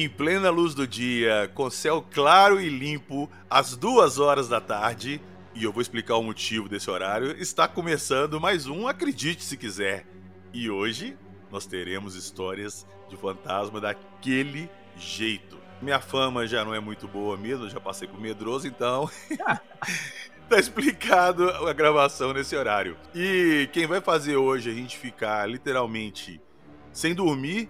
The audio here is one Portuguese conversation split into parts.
Em plena luz do dia, com céu claro e limpo, às duas horas da tarde, e eu vou explicar o motivo desse horário, está começando mais um Acredite Se Quiser. E hoje nós teremos histórias de fantasma daquele jeito. Minha fama já não é muito boa mesmo, já passei por medroso, então. tá explicado a gravação nesse horário. E quem vai fazer hoje a gente ficar literalmente sem dormir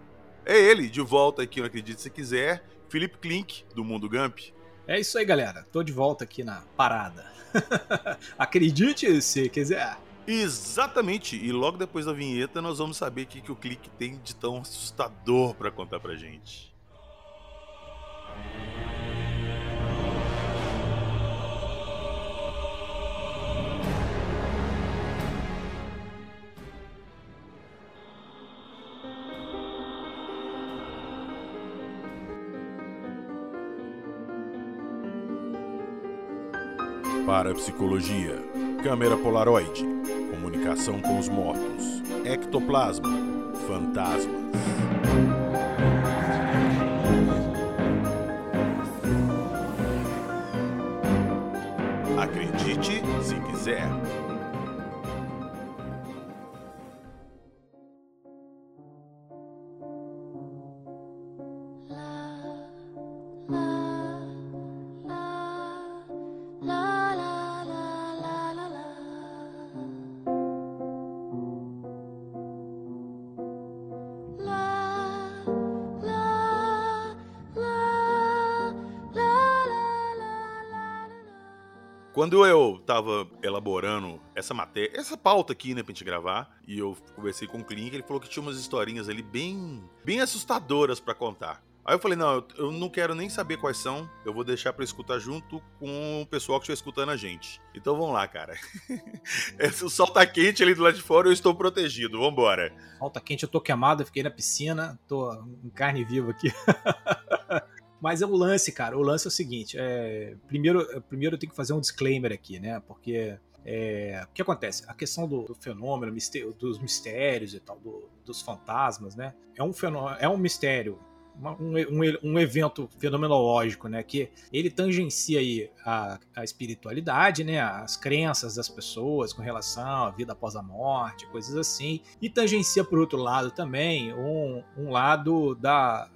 é ele, de volta aqui no Acredite Se Quiser, Felipe Klink, do Mundo Gump. É isso aí, galera. Tô de volta aqui na parada. Acredite se quiser. Exatamente, e logo depois da vinheta nós vamos saber o que, que o Clique tem de tão assustador para contar pra gente. Parapsicologia, câmera Polaroid, comunicação com os mortos, ectoplasma, fantasmas. Acredite se quiser. Quando eu tava elaborando essa matéria, essa pauta aqui, né, pra gente gravar, e eu conversei com o Clink, ele falou que tinha umas historinhas ali bem, bem assustadoras para contar. Aí eu falei, não, eu não quero nem saber quais são, eu vou deixar para escutar junto com o pessoal que estiver escutando a gente. Então vamos lá, cara. o sol tá quente ali do lado de fora, eu estou protegido, vambora. Sol tá quente, eu tô queimado, eu fiquei na piscina, tô em carne viva aqui. Mas é o lance, cara. O lance é o seguinte: é, primeiro, primeiro eu tenho que fazer um disclaimer aqui, né? Porque é, o que acontece? A questão do, do fenômeno, dos mistérios e tal, do, dos fantasmas, né? É um, fenômeno, é um mistério, um, um, um, evento fenomenológico, né? Que ele tangencia aí a, a, espiritualidade, né? As crenças das pessoas com relação à vida após a morte, coisas assim. E tangencia, por outro lado, também um, um lado da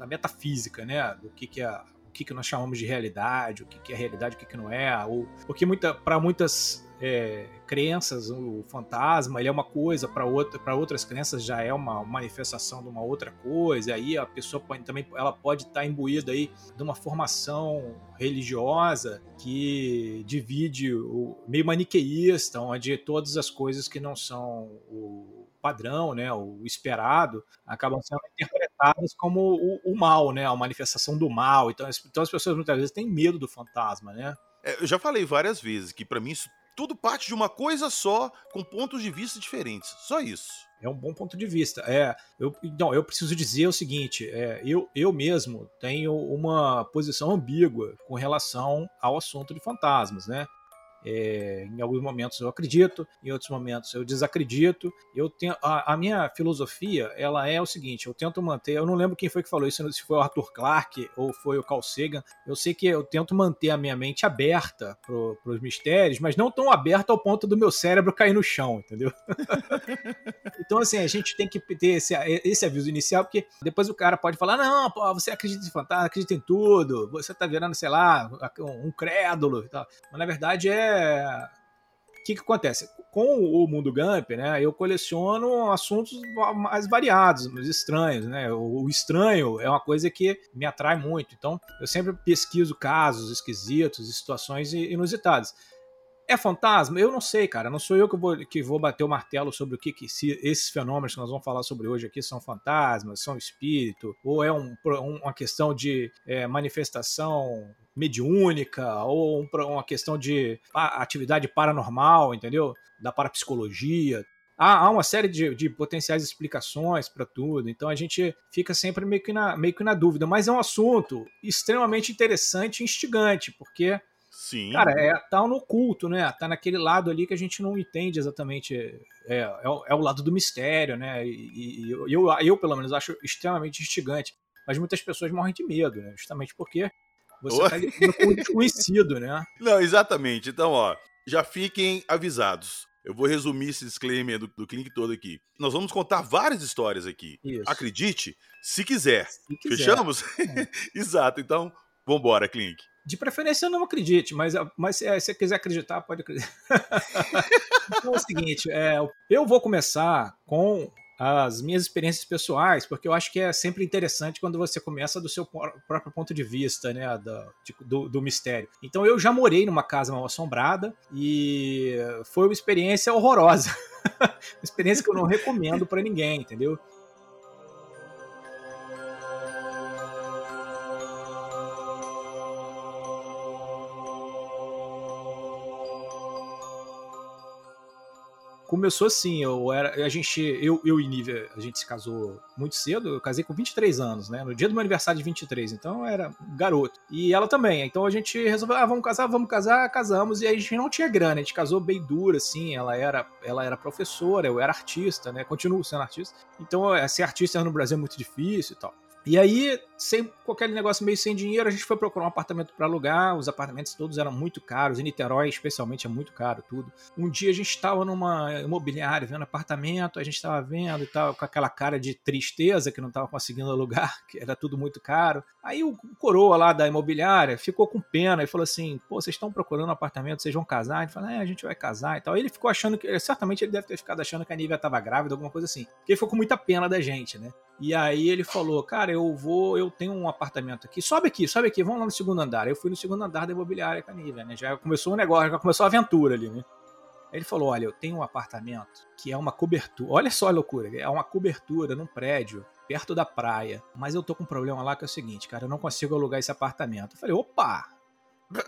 da metafísica, né? Do que, que é o que, que nós chamamos de realidade, o que, que é realidade, o que, que não é. Ou, porque muita, para muitas é, crenças, o fantasma ele é uma coisa, para outra, outras crenças já é uma manifestação de uma outra coisa. E aí a pessoa pode, também ela pode estar imbuída aí de uma formação religiosa que divide o meio maniqueísta, onde todas as coisas que não são o padrão, né, o esperado, acabam sendo interpretadas como o, o, mal, né, a manifestação do mal. Então, então as pessoas muitas vezes têm medo do fantasma, né? É, eu já falei várias vezes que para mim isso tudo parte de uma coisa só, com pontos de vista diferentes. Só isso. É um bom ponto de vista. É, eu, não, eu preciso dizer o seguinte: é, eu, eu mesmo tenho uma posição ambígua com relação ao assunto de fantasmas, né? É, em alguns momentos eu acredito, em outros momentos eu desacredito. Eu tenho a, a, minha filosofia ela é o seguinte: eu tento manter. Eu não lembro quem foi que falou isso, se foi o Arthur Clarke ou foi o Carl Sagan. Eu sei que eu tento manter a minha mente aberta para os mistérios, mas não tão aberta ao ponto do meu cérebro cair no chão, entendeu? então assim a gente tem que ter esse, esse aviso inicial porque depois o cara pode falar não, pô, você acredita em fantasma, acredita em tudo, você tá virando sei lá um crédulo e tal. Mas na verdade é o que, que acontece? Com o Mundo Gump, né, eu coleciono assuntos mais variados, mais estranhos, né? O, estranho é uma coisa que me atrai muito. Então, eu sempre pesquiso casos esquisitos, situações inusitadas. É fantasma? Eu não sei, cara. Não sou eu que vou, que vou bater o martelo sobre o que, que se esses fenômenos que nós vamos falar sobre hoje aqui são fantasmas, são espírito, ou é um, uma questão de é, manifestação mediúnica ou uma questão de atividade paranormal, entendeu? Da parapsicologia. Há, há uma série de, de potenciais explicações para tudo, então a gente fica sempre meio que, na, meio que na dúvida. Mas é um assunto extremamente interessante e instigante, porque Sim. Cara, é, tá no oculto, né? Tá naquele lado ali que a gente não entende exatamente. É, é, o, é o lado do mistério, né? E, e eu, eu, eu, pelo menos, acho extremamente instigante. mas muitas pessoas morrem de medo, né? Justamente porque você está lidando com o desconhecido, né? Não, exatamente. Então, ó, já fiquem avisados. Eu vou resumir esse disclaimer do, do Clink todo aqui. Nós vamos contar várias histórias aqui. Isso. Acredite, se quiser. Se quiser. Fechamos? É. Exato. Então, vambora, Clink. De preferência, não acredite, mas, mas se você quiser acreditar, pode acreditar. então é o seguinte: é, eu vou começar com as minhas experiências pessoais, porque eu acho que é sempre interessante quando você começa do seu próprio ponto de vista, né, do, do, do mistério. Então eu já morei numa casa mal assombrada e foi uma experiência horrorosa, uma experiência que eu não recomendo para ninguém, entendeu? Começou assim, eu era, a gente, eu, eu e Nívia, a gente se casou muito cedo, eu casei com 23 anos, né, no dia do meu aniversário de 23, então eu era garoto. E ela também, então a gente resolveu, ah, vamos casar, vamos casar, casamos, e a gente não tinha grana, a gente casou bem dura, assim, ela era, ela era professora, eu era artista, né, continuo sendo artista, então é, ser artista no Brasil é muito difícil e tal. E aí, sem qualquer negócio meio sem dinheiro, a gente foi procurar um apartamento para alugar. Os apartamentos todos eram muito caros, em Niterói, especialmente, é muito caro tudo. Um dia a gente estava numa imobiliária vendo apartamento, a gente estava vendo e tal, com aquela cara de tristeza que não estava conseguindo alugar, que era tudo muito caro. Aí o coroa lá da imobiliária ficou com pena e falou assim: pô, vocês estão procurando um apartamento, vocês vão casar? A gente falou: é, a gente vai casar e tal. Ele ficou achando que, certamente ele deve ter ficado achando que a Nívia estava grávida, alguma coisa assim. Porque ele ficou com muita pena da gente, né? E aí ele falou, cara, eu vou, eu tenho um apartamento aqui, sobe aqui, sobe aqui, vamos lá no segundo andar. Eu fui no segundo andar da imobiliária com a Nívia, né? Já começou o um negócio, já começou a aventura ali, né? Aí ele falou, olha, eu tenho um apartamento que é uma cobertura, olha só a loucura, é uma cobertura num prédio perto da praia, mas eu tô com um problema lá que é o seguinte, cara, eu não consigo alugar esse apartamento. Eu falei, opa,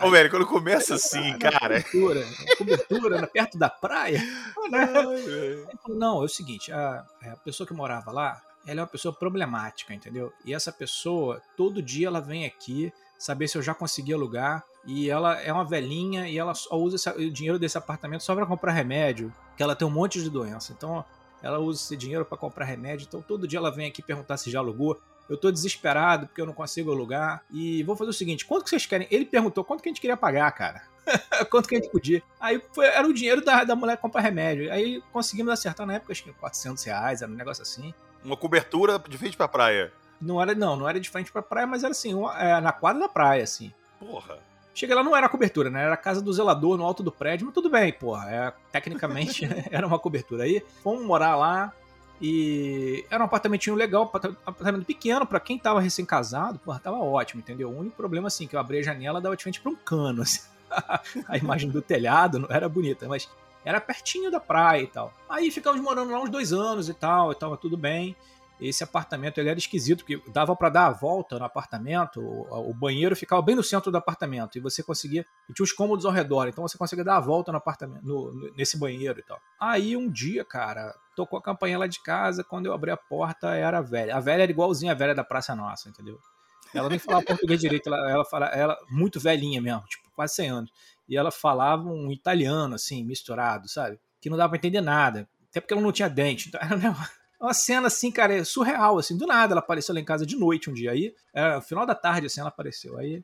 Ô, velho, quando começa assim, cara. Cobertura, cobertura perto da praia. Ele falou, não, é o seguinte, a, a pessoa que morava lá, ela é uma pessoa problemática, entendeu? E essa pessoa, todo dia ela vem aqui saber se eu já consegui alugar. E ela é uma velhinha e ela só usa esse, o dinheiro desse apartamento só para comprar remédio, que ela tem um monte de doença. Então ela usa esse dinheiro para comprar remédio. Então todo dia ela vem aqui perguntar se já alugou. Eu tô desesperado porque eu não consigo alugar. E vou fazer o seguinte: quanto que vocês querem? Ele perguntou quanto que a gente queria pagar, cara. quanto que a gente podia. Aí foi, era o dinheiro da, da mulher comprar remédio. Aí conseguimos acertar na época, acho que 400 reais, era um negócio assim. Uma cobertura de frente pra praia. Não era, não, não era de frente pra praia, mas era assim, uma, é, na quadra da praia, assim. Porra. Cheguei lá, não era cobertura, né? Era a casa do zelador no alto do prédio, mas tudo bem, porra. É, tecnicamente era uma cobertura. Aí fomos morar lá e era um apartamentinho legal, apartamento pequeno, para quem tava recém-casado, porra, tava ótimo, entendeu? O único problema, assim, que eu abri a janela dava de frente pra um cano, assim. a imagem do telhado não era bonita, mas era pertinho da praia e tal. Aí ficamos morando lá uns dois anos e tal, e tava tudo bem. Esse apartamento ele era esquisito, porque dava para dar a volta no apartamento, o, o, banheiro ficava bem no centro do apartamento, e você conseguia. E tinha os cômodos ao redor, então você conseguia dar a volta no apartamento, no, no, nesse banheiro e tal. Aí um dia, cara, tocou a campanha lá de casa, quando eu abri a porta, era a velha. A velha era igualzinha a velha da Praça Nossa, entendeu? Ela nem falava português direito, ela, ela, fala, ela muito velhinha mesmo, tipo, quase 100 anos e ela falava um italiano, assim, misturado, sabe? Que não dava pra entender nada. Até porque ela não tinha dente. Então era uma cena, assim, cara, surreal, assim. Do nada ela apareceu lá em casa de noite um dia. Aí, no final da tarde, assim, ela apareceu. Aí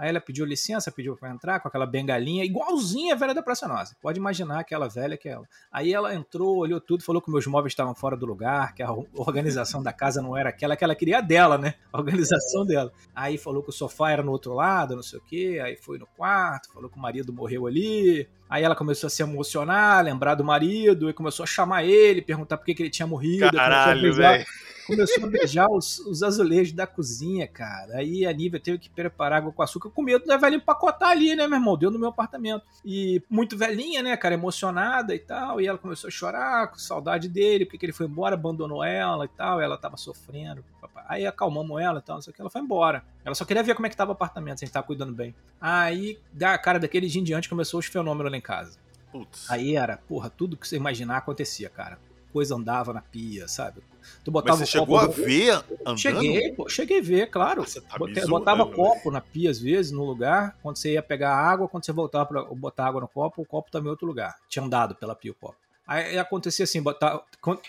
Aí ela pediu licença, pediu para entrar com aquela bengalinha, igualzinha a velha da Praça Nossa. Pode imaginar aquela velha que é ela. Aí ela entrou, olhou tudo, falou que meus móveis estavam fora do lugar, que a organização da casa não era aquela que ela queria a dela, né? A organização dela. Aí falou que o sofá era no outro lado, não sei o quê. Aí foi no quarto, falou que o marido morreu ali. Aí ela começou a se emocionar, lembrar do marido, e começou a chamar ele, perguntar por que, que ele tinha morrido. Caralho, velho começou a beijar os, os, azulejos da cozinha, cara. Aí a Nívia teve que preparar água com açúcar com medo da velha empacotar ali, né, meu irmão? Deu no meu apartamento. E muito velhinha, né, cara, emocionada e tal. E ela começou a chorar com saudade dele, porque ele foi embora, abandonou ela e tal. Ela tava sofrendo. Aí acalmamos ela e tal, não sei o que. Ela foi embora. Ela só queria ver como é que tava o apartamento, se a gente tava cuidando bem. Aí, cara, daquele dia em diante começou os fenômenos lá em casa. Putz. Aí era, porra, tudo que você imaginar acontecia, cara coisa andava na pia, sabe? Tu botava Mas você chegou a ver andando? Cheguei, pô, cheguei a ver, claro. Você tá botava né, copo na pia às vezes, no lugar. Quando você ia pegar água, quando você voltava para botar água no copo, o copo também em outro lugar. Tinha andado pela pia o copo. Aí acontecia assim, botar,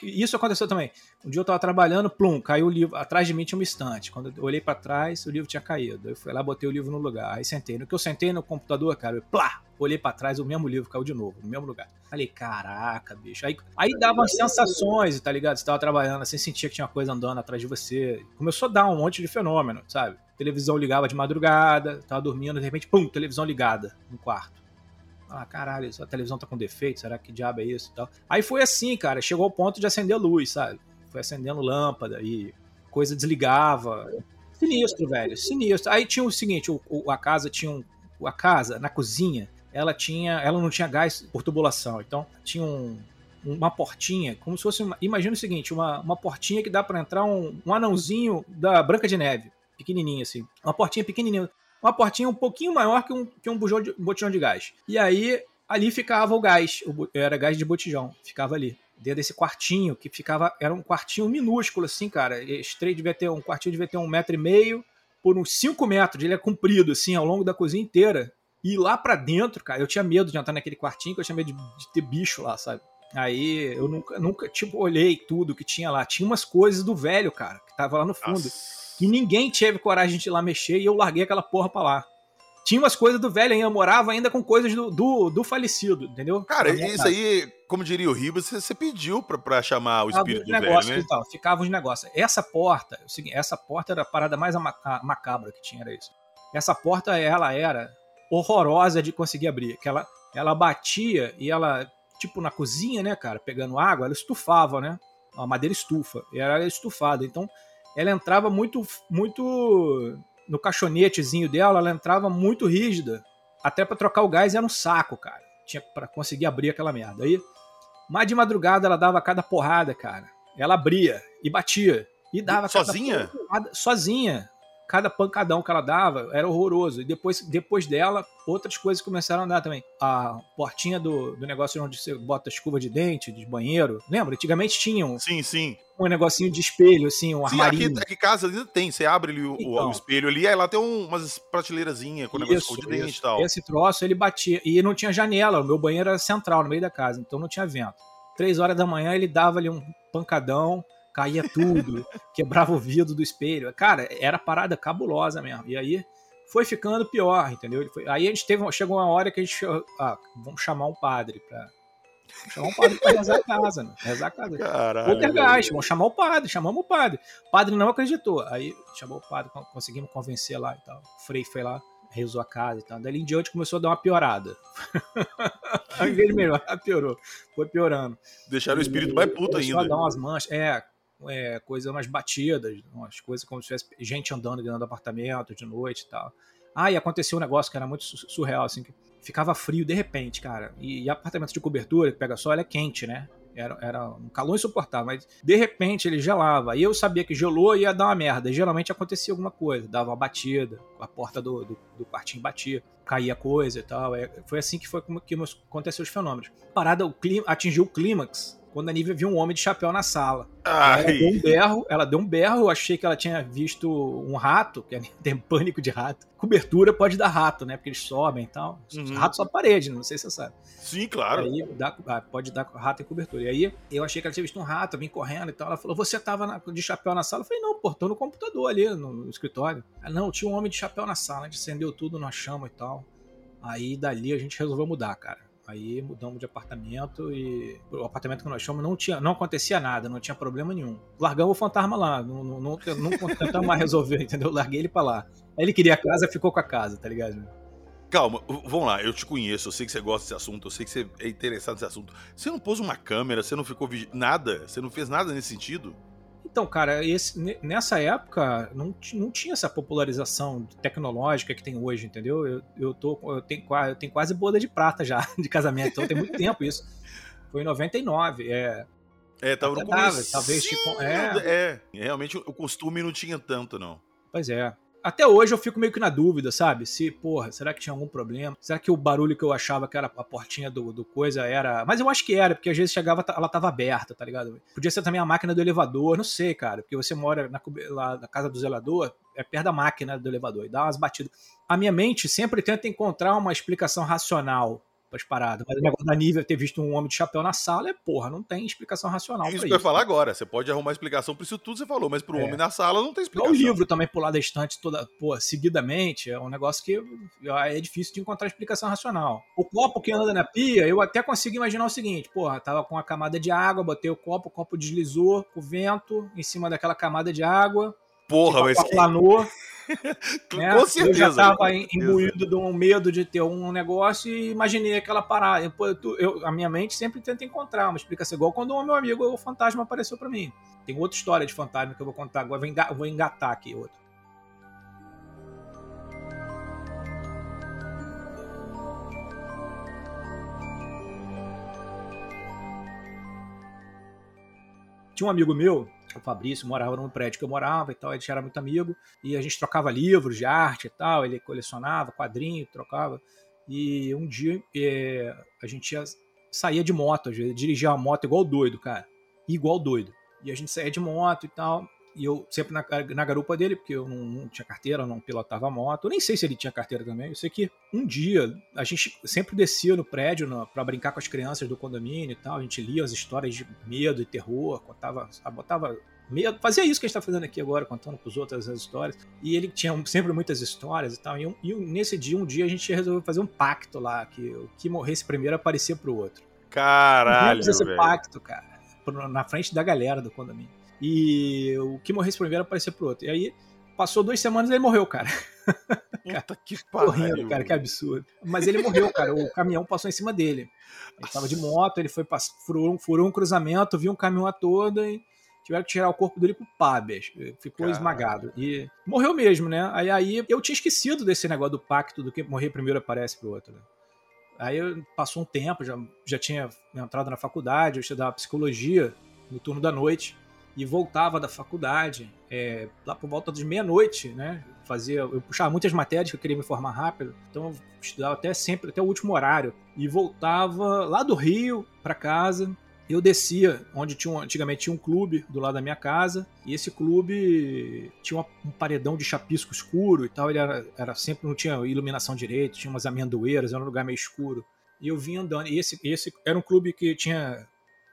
isso aconteceu também. Um dia eu tava trabalhando, plum, caiu o livro. Atrás de mim tinha uma estante. Quando eu olhei para trás, o livro tinha caído. Eu fui lá, botei o livro no lugar. Aí sentei. No que eu sentei no computador, cara, eu, plá, olhei para trás, o mesmo livro caiu de novo, no mesmo lugar. Falei, caraca, bicho. Aí, aí dava sensações, tá ligado? Você tava trabalhando assim, sentia que tinha uma coisa andando atrás de você. Começou a dar um monte de fenômeno, sabe? televisão ligava de madrugada, tava dormindo, de repente, pum, televisão ligada no quarto. Ah, caralho, a televisão tá com defeito, será que diabo é isso e tal? Aí foi assim, cara, chegou ao ponto de acender luz, sabe? Foi acendendo lâmpada e coisa desligava. Sinistro, velho, sinistro. Aí tinha o seguinte, o, o, a casa tinha um, a casa na cozinha, ela tinha, ela não tinha gás por tubulação, então tinha um, uma portinha, como se fosse, uma, imagina o seguinte, uma, uma portinha que dá para entrar um, um anãozinho da Branca de Neve, pequenininha assim, uma portinha pequenininha uma portinha um pouquinho maior que um, que um de, botijão de gás. E aí, ali ficava o gás, o, era gás de botijão, ficava ali. Dentro desse quartinho, que ficava, era um quartinho minúsculo, assim, cara. Trem devia ter, um quartinho devia ter um metro e meio por uns cinco metros, ele é comprido, assim, ao longo da cozinha inteira. E lá para dentro, cara, eu tinha medo de entrar naquele quartinho, que eu tinha medo de, de ter bicho lá, sabe? Aí eu nunca, nunca, tipo, olhei tudo que tinha lá. Tinha umas coisas do velho, cara, que tava lá no fundo. Nossa que ninguém teve coragem de ir lá mexer e eu larguei aquela porra pra lá. Tinha umas coisas do velho ainda, eu morava ainda com coisas do, do, do falecido, entendeu? Cara, isso casa. aí, como diria o Ribas, você, você pediu pra, pra chamar o espírito do negócio, velho, né? Então, ficava os negócios. Essa porta, essa porta era a parada mais macabra que tinha, era isso. Essa porta, ela era horrorosa de conseguir abrir, que ela, ela batia e ela, tipo na cozinha, né, cara, pegando água, ela estufava, né? A madeira estufa, e era estufada, então ela entrava muito, muito no caixonetezinho dela, ela entrava muito rígida. Até para trocar o gás era um saco, cara. Tinha para conseguir abrir aquela merda. Aí, mais de madrugada ela dava cada porrada, cara. Ela abria e batia e dava sozinha? Porrada, sozinha cada pancadão que ela dava era horroroso. E depois, depois dela, outras coisas começaram a andar também. A portinha do, do negócio onde você bota escova de dente, de banheiro. Lembra? Antigamente tinham. Sim, sim. Um negocinho de espelho, assim, um sim, armarinho. Aqui, aqui casa ainda tem. Você abre ali o, então, o espelho ali, aí lá tem um, umas prateleirazinhas com negócio isso, de dente e tal. Esse troço, ele batia. E não tinha janela. O meu banheiro era central, no meio da casa. Então não tinha vento. Três horas da manhã, ele dava ali um pancadão caía tudo, quebrava o vidro do espelho. Cara, era parada cabulosa mesmo. E aí foi ficando pior, entendeu? Foi... Aí a gente teve, chegou uma hora que a gente, ah, vamos chamar um padre pra chamar um padre pra rezar a casa, né? Rezar a casa. Caralho. Poltergeist, vamos chamar o padre, chamamos o padre. O padre não acreditou. Aí chamou o padre, conseguimos convencer lá e tal. O Frei foi lá, rezou a casa e tal. Daí em diante começou a dar uma piorada. Ao invés de melhorar, piorou. Foi piorando. Deixaram o espírito mais puto ainda. A dar umas manchas. É, é, coisas mais batidas, umas coisas como se tivesse gente andando dentro do apartamento de noite e tal. Ah, e aconteceu um negócio que era muito surreal, assim, que ficava frio de repente, cara. E, e apartamento de cobertura, que pega sol, é quente, né? Era, era um calor insuportável, mas de repente ele gelava. E eu sabia que gelou e ia dar uma merda. E geralmente acontecia alguma coisa, dava uma batida, a porta do, do, do quartinho batia, caía coisa e tal. É, foi assim que foi como que aconteceu os fenômenos. A parada, o clima, atingiu o clímax quando a Nívia viu um homem de chapéu na sala. Ela deu um berro, ela deu um berro, eu achei que ela tinha visto um rato, que tem pânico de rato. Cobertura pode dar rato, né? Porque eles sobem e tal. Uhum. Rato só parede, não sei se você sabe. Sim, claro. Aí dá, ah, pode dar rato em cobertura. E aí eu achei que ela tinha visto um rato, vim correndo e tal. Ela falou: Você tava na, de chapéu na sala? Eu falei: Não, pô, tô no computador ali, no, no escritório. Ela, não, tinha um homem de chapéu na sala, a gente acendeu tudo, nós chama e tal. Aí dali a gente resolveu mudar, cara. Aí mudamos de apartamento e o apartamento que nós chamamos não tinha, não acontecia nada, não tinha problema nenhum. Largamos o fantasma lá, não, não, não, não tentamos mais resolver, entendeu? Larguei ele pra lá. Aí ele queria a casa, ficou com a casa, tá ligado? Calma, vamos lá, eu te conheço, eu sei que você gosta desse assunto, eu sei que você é interessado nesse assunto. Você não pôs uma câmera, você não ficou nada, você não fez nada nesse sentido? Então, cara, esse, nessa época não, não tinha essa popularização tecnológica que tem hoje, entendeu? Eu, eu, tô, eu, tenho, eu tenho quase boda de prata já de casamento, então tem muito tempo isso. Foi em 99, é. É, tava no começo. Talvez tipo, é... é, realmente o costume não tinha tanto, não. Pois é até hoje eu fico meio que na dúvida, sabe? Se, porra, será que tinha algum problema? Será que o barulho que eu achava que era a portinha do, do coisa era. Mas eu acho que era, porque às vezes chegava, ela tava aberta, tá ligado? Podia ser também a máquina do elevador, não sei, cara. Porque você mora na, lá na casa do zelador, é perto da máquina do elevador, e dá umas batidas. A minha mente sempre tenta encontrar uma explicação racional as paradas. Mas o negócio da Nívia ter visto um homem de chapéu na sala é, porra, não tem explicação racional. Isso pra que eu ia isso. falar agora. Você pode arrumar explicação pra isso tudo que você falou, mas pro É. homem na sala não tem explicação. o livro também pular da estante toda, pô, seguidamente, é um negócio que é difícil de encontrar explicação racional. O copo que anda na pia, eu até consigo imaginar o seguinte, porra, tava com uma camada de água, botei o copo, o copo deslizou, o vento em cima daquela camada de água, Porra, mas que... planou, né? com certeza. Eu já tava com em- certeza. imbuído de um medo de ter um negócio e imaginei aquela parada. Eu, eu- a minha mente sempre tenta encontrar uma explicação, igual quando o meu amigo, o fantasma, apareceu pra mim. Tem outra história de fantasma que eu vou contar agora, vou enga- vou engatar aqui outra. Tinha um amigo meu, o Fabrício, morava no prédio que eu morava e tal, a gente era muito amigo, e a gente trocava livros de arte e tal, ele colecionava quadrinho, trocava. E um dia eh, a gente ia, saía de moto, às vezes, dirigia uma moto igual doido, cara. Igual doido. E a gente saía de moto e tal. E eu sempre na, na garupa dele, porque eu não, não tinha carteira, não pilotava moto. Eu nem sei se ele tinha carteira também. Eu sei que um dia a gente sempre descia no prédio para brincar com as crianças do condomínio e tal. A gente lia as histórias de medo e terror, contava, botava medo. Fazia isso que a gente tá fazendo aqui agora, contando pros outros as histórias. E ele tinha sempre muitas histórias e tal. E, um- e nesse dia, um dia, a gente resolveu fazer um pacto lá, que o que morresse primeiro aparecia pro outro. Caralho, esse pacto, cara, na frente da galera do condomínio. E o que morresse primeiro aparecia pro outro. E aí, passou duas semanas e ele morreu, cara. Puta que Correndo, pariu. cara, que absurdo. Mas ele morreu, cara. O caminhão passou em cima dele. Ele tava de moto, ele foi pass- furou, um- furou um cruzamento, viu um caminhão a toda e tiveram que tirar o corpo dele pro Pabes. Ficou esmagado. E morreu mesmo, né? Aí, aí eu tinha esquecido desse negócio do pacto, do que morrer primeiro aparece pro outro. Né? Aí passou um tempo, já, já tinha entrado na faculdade, eu estudava psicologia no turno da noite e voltava da faculdade é, lá por volta de meia-noite, né? Fazia, eu puxava muitas matérias que eu queria me formar rápido, então eu estudava até sempre, até o último horário. E voltava lá do Rio para casa. Eu descia onde tinha um- antigamente tinha um clube do lado da minha casa, e esse clube tinha uma- um paredão de chapisco escuro e tal. Ele era, era sempre, não tinha iluminação direito, tinha umas amendoeiras, era um lugar meio escuro. E eu vinha andando. E esse, esse era um clube que tinha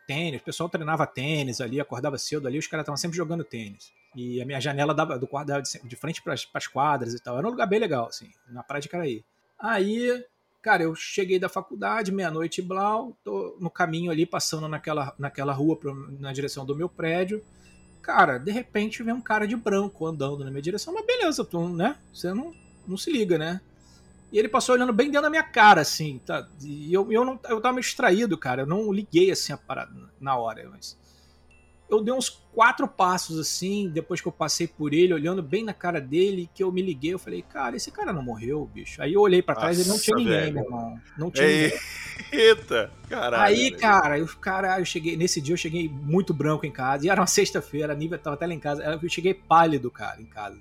tênis, o pessoal treinava tênis ali, acordava cedo ali, os caras estavam sempre jogando tênis. E a minha janela dava, do quarto dava de, de frente para as quadras e tal. Era um lugar bem legal, assim, na praia de Caraí. Aí, cara, eu cheguei da faculdade, meia-noite blau, tô no caminho ali, passando naquela, naquela rua pra, na direção do meu prédio. Cara, de repente vem um cara de branco andando na minha direção, mas beleza, tu, né? Você não, não se liga, né? E ele passou olhando bem dentro da minha cara, assim, tá? E eu, eu, não, eu tava meio distraído, cara. Eu não liguei assim a parada na hora, mas. Eu dei uns quatro passos assim, depois que eu passei por ele, olhando bem na cara dele, que eu me liguei, eu falei, cara, esse cara não morreu, bicho. Aí eu olhei pra trás e não tinha Nossa, ninguém, velho. meu irmão. Não tinha ninguém. Eita, caralho. Aí, velho. cara, eu, cara, eu cheguei. Nesse dia eu cheguei muito branco em casa. E era uma sexta-feira, a Nívia tava até lá em casa. Eu cheguei pálido, cara, em casa.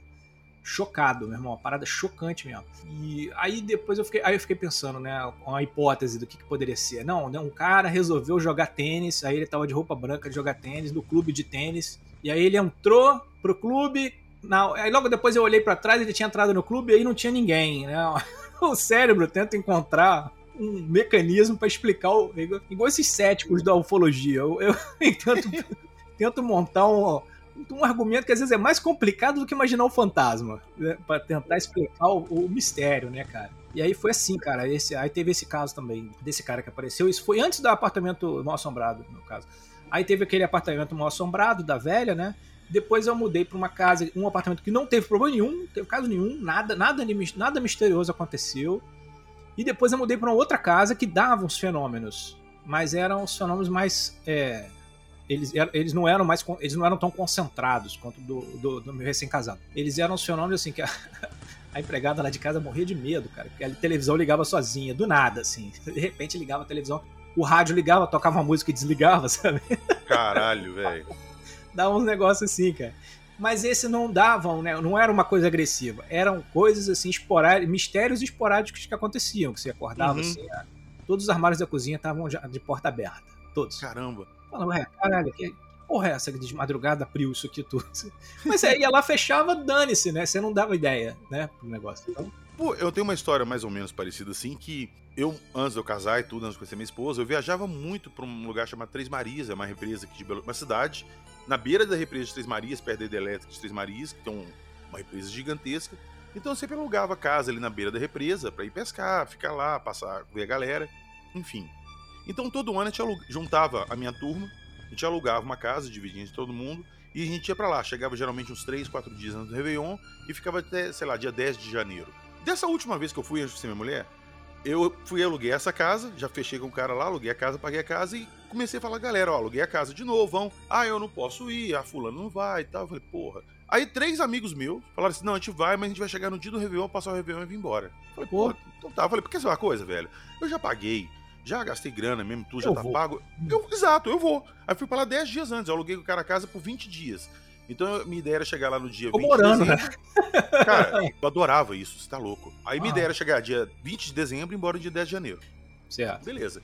Chocado, meu irmão. Uma parada chocante mesmo. E aí depois eu fiquei. Aí eu fiquei pensando, né? Uma hipótese do que, que poderia ser. Não, né, um cara resolveu jogar tênis. Aí ele tava de roupa branca de jogar tênis, no clube de tênis. E aí ele entrou pro clube. Na, aí logo depois eu olhei pra trás, ele tinha entrado no clube e aí não tinha ninguém, né? O cérebro tenta encontrar um mecanismo pra explicar o, igual esses céticos da ufologia. Eu, eu tento, tento montar um, um argumento que às vezes é mais complicado do que imaginar o fantasma, né? Pra tentar explicar o, o mistério, né, cara? E aí foi assim, cara. Esse, aí teve esse caso também, desse cara que apareceu. Isso foi antes do apartamento mal assombrado, no caso. Aí teve aquele apartamento mal assombrado da velha, né? Depois eu mudei para uma casa, um apartamento que não teve problema nenhum, não teve caso nenhum, nada, nada, nada misterioso aconteceu. E depois eu mudei para outra casa que dava uns fenômenos, mas eram os fenômenos mais é, eles, eles não eram mais eles não eram tão concentrados quanto do, do, do meu recém-casado. Eles eram os fenômenos assim que a, a empregada lá de casa morria de medo, cara, porque a televisão ligava sozinha, do nada, assim. De repente ligava a televisão, o rádio ligava, tocava uma música e desligava, sabe? Caralho, velho. dava uns negócios assim, cara. Mas esse não davam, né? Não era uma coisa agressiva. Eram coisas assim, esporádicas, mistérios esporádicos que aconteciam, que você acordava Uhum. assim. Todos os armários da cozinha estavam já de porta aberta. Todos. Caramba. Falava, ué, caralho, que porra é essa de madrugada abriu isso aqui tudo? Mas aí ia lá, fechava, dane-se, né? Você não dava ideia, né, pro negócio. Então, Pô, eu tenho uma história mais ou menos parecida assim, que eu, antes de eu casar e tudo, antes de conhecer minha esposa, eu viajava muito pra um lugar chamado Três Marias, é uma represa aqui de Belo... uma cidade, na beira da represa de Três Marias, perto da hidrelétrica de Três Marias, que tem uma represa gigantesca. Então eu sempre alugava casa ali na beira da represa para ir pescar, ficar lá, passar, ver a galera, enfim. Então todo ano a gente juntava a minha turma, a gente alugava uma casa, dividia entre todo mundo, e a gente ia para lá. Chegava geralmente uns 3, 4 dias antes do Réveillon e ficava até, sei lá, dia 10 de janeiro. Dessa última vez que eu fui antes de ser minha mulher, eu fui aluguei essa casa, já fechei com o cara lá, aluguei a casa, paguei a casa e comecei a falar, galera, ó, aluguei a casa de novo, vão. Ah, eu não posso ir, a fulano não vai e tal. Eu falei, porra. Aí três amigos meus falaram assim: não, a gente vai, mas a gente vai chegar no dia do Réveillon, passar o Réveillon e vir embora. Eu falei, pô, então tá. Eu falei, por que essa é uma coisa, velho? Eu já paguei, já gastei grana mesmo, tu já Eu tá vou. pago. Eu, exato, eu vou. Aí fui pra lá 10 dias antes, eu aluguei com o cara a casa por 20 dias. Então minha ideia era chegar lá no dia Tô 20 morando, de né? dezembro. Cara, eu adorava isso, você tá louco. Aí minha Ah. ideia era chegar dia 20 de dezembro e embora dia 10 de janeiro. Certo. Beleza.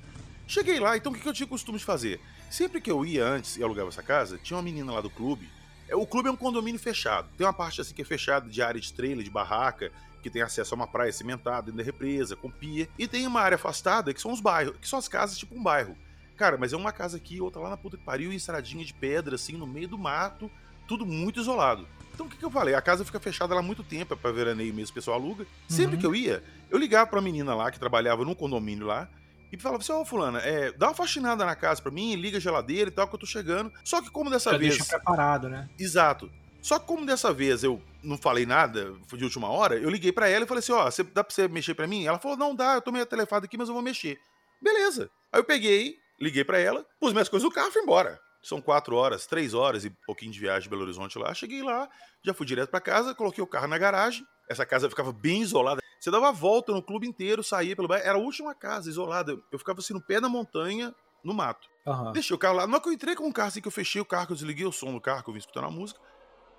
Cheguei lá, então o que que eu tinha costume de fazer? Sempre que eu ia antes e alugava essa casa, tinha uma menina lá do clube. É, O clube é um condomínio fechado. Tem uma parte assim que é fechada de área de trailer, de barraca, que tem acesso a uma praia cimentada dentro da represa, com pia. E tem uma área afastada que são os bairros, que são as casas tipo um bairro. Cara, mas é uma casa aqui, outra lá na puta que pariu, em estradinha de pedra, assim, no meio do mato, tudo muito isolado. Então o que, que eu falei? A casa fica fechada lá há muito tempo, é pra veraneio mesmo, o pessoal aluga. Sempre Uhum. que eu ia, eu ligava pra menina lá que trabalhava num condomínio lá e falava assim: Ó, Fulana, é, dá uma faxinada na casa pra mim, liga a geladeira e tal, que eu tô chegando. Só que como dessa Já vez. deixa preparado, né? Exato. Só que como dessa vez eu não falei nada, de última hora, eu liguei pra ela e falei assim: Ó, você- dá pra você mexer pra mim? Ela falou: Não, dá, eu tô meio telefado aqui, mas eu vou mexer. Beleza. Aí eu peguei, liguei pra ela, pus minhas coisas no carro e fui embora. São quatro horas, três horas e pouquinho de viagem de Belo Horizonte lá. Cheguei lá, já fui direto pra casa, coloquei o carro na garagem. Essa casa ficava bem isolada. Você dava a volta no clube inteiro, saía pelo bairro. Era a última casa isolada. Eu ficava assim no pé da montanha, no mato. Aham. Deixei o carro lá. Na hora que eu entrei com o carro, assim que eu fechei o carro, que eu desliguei o som do carro, que eu vim escutando a música,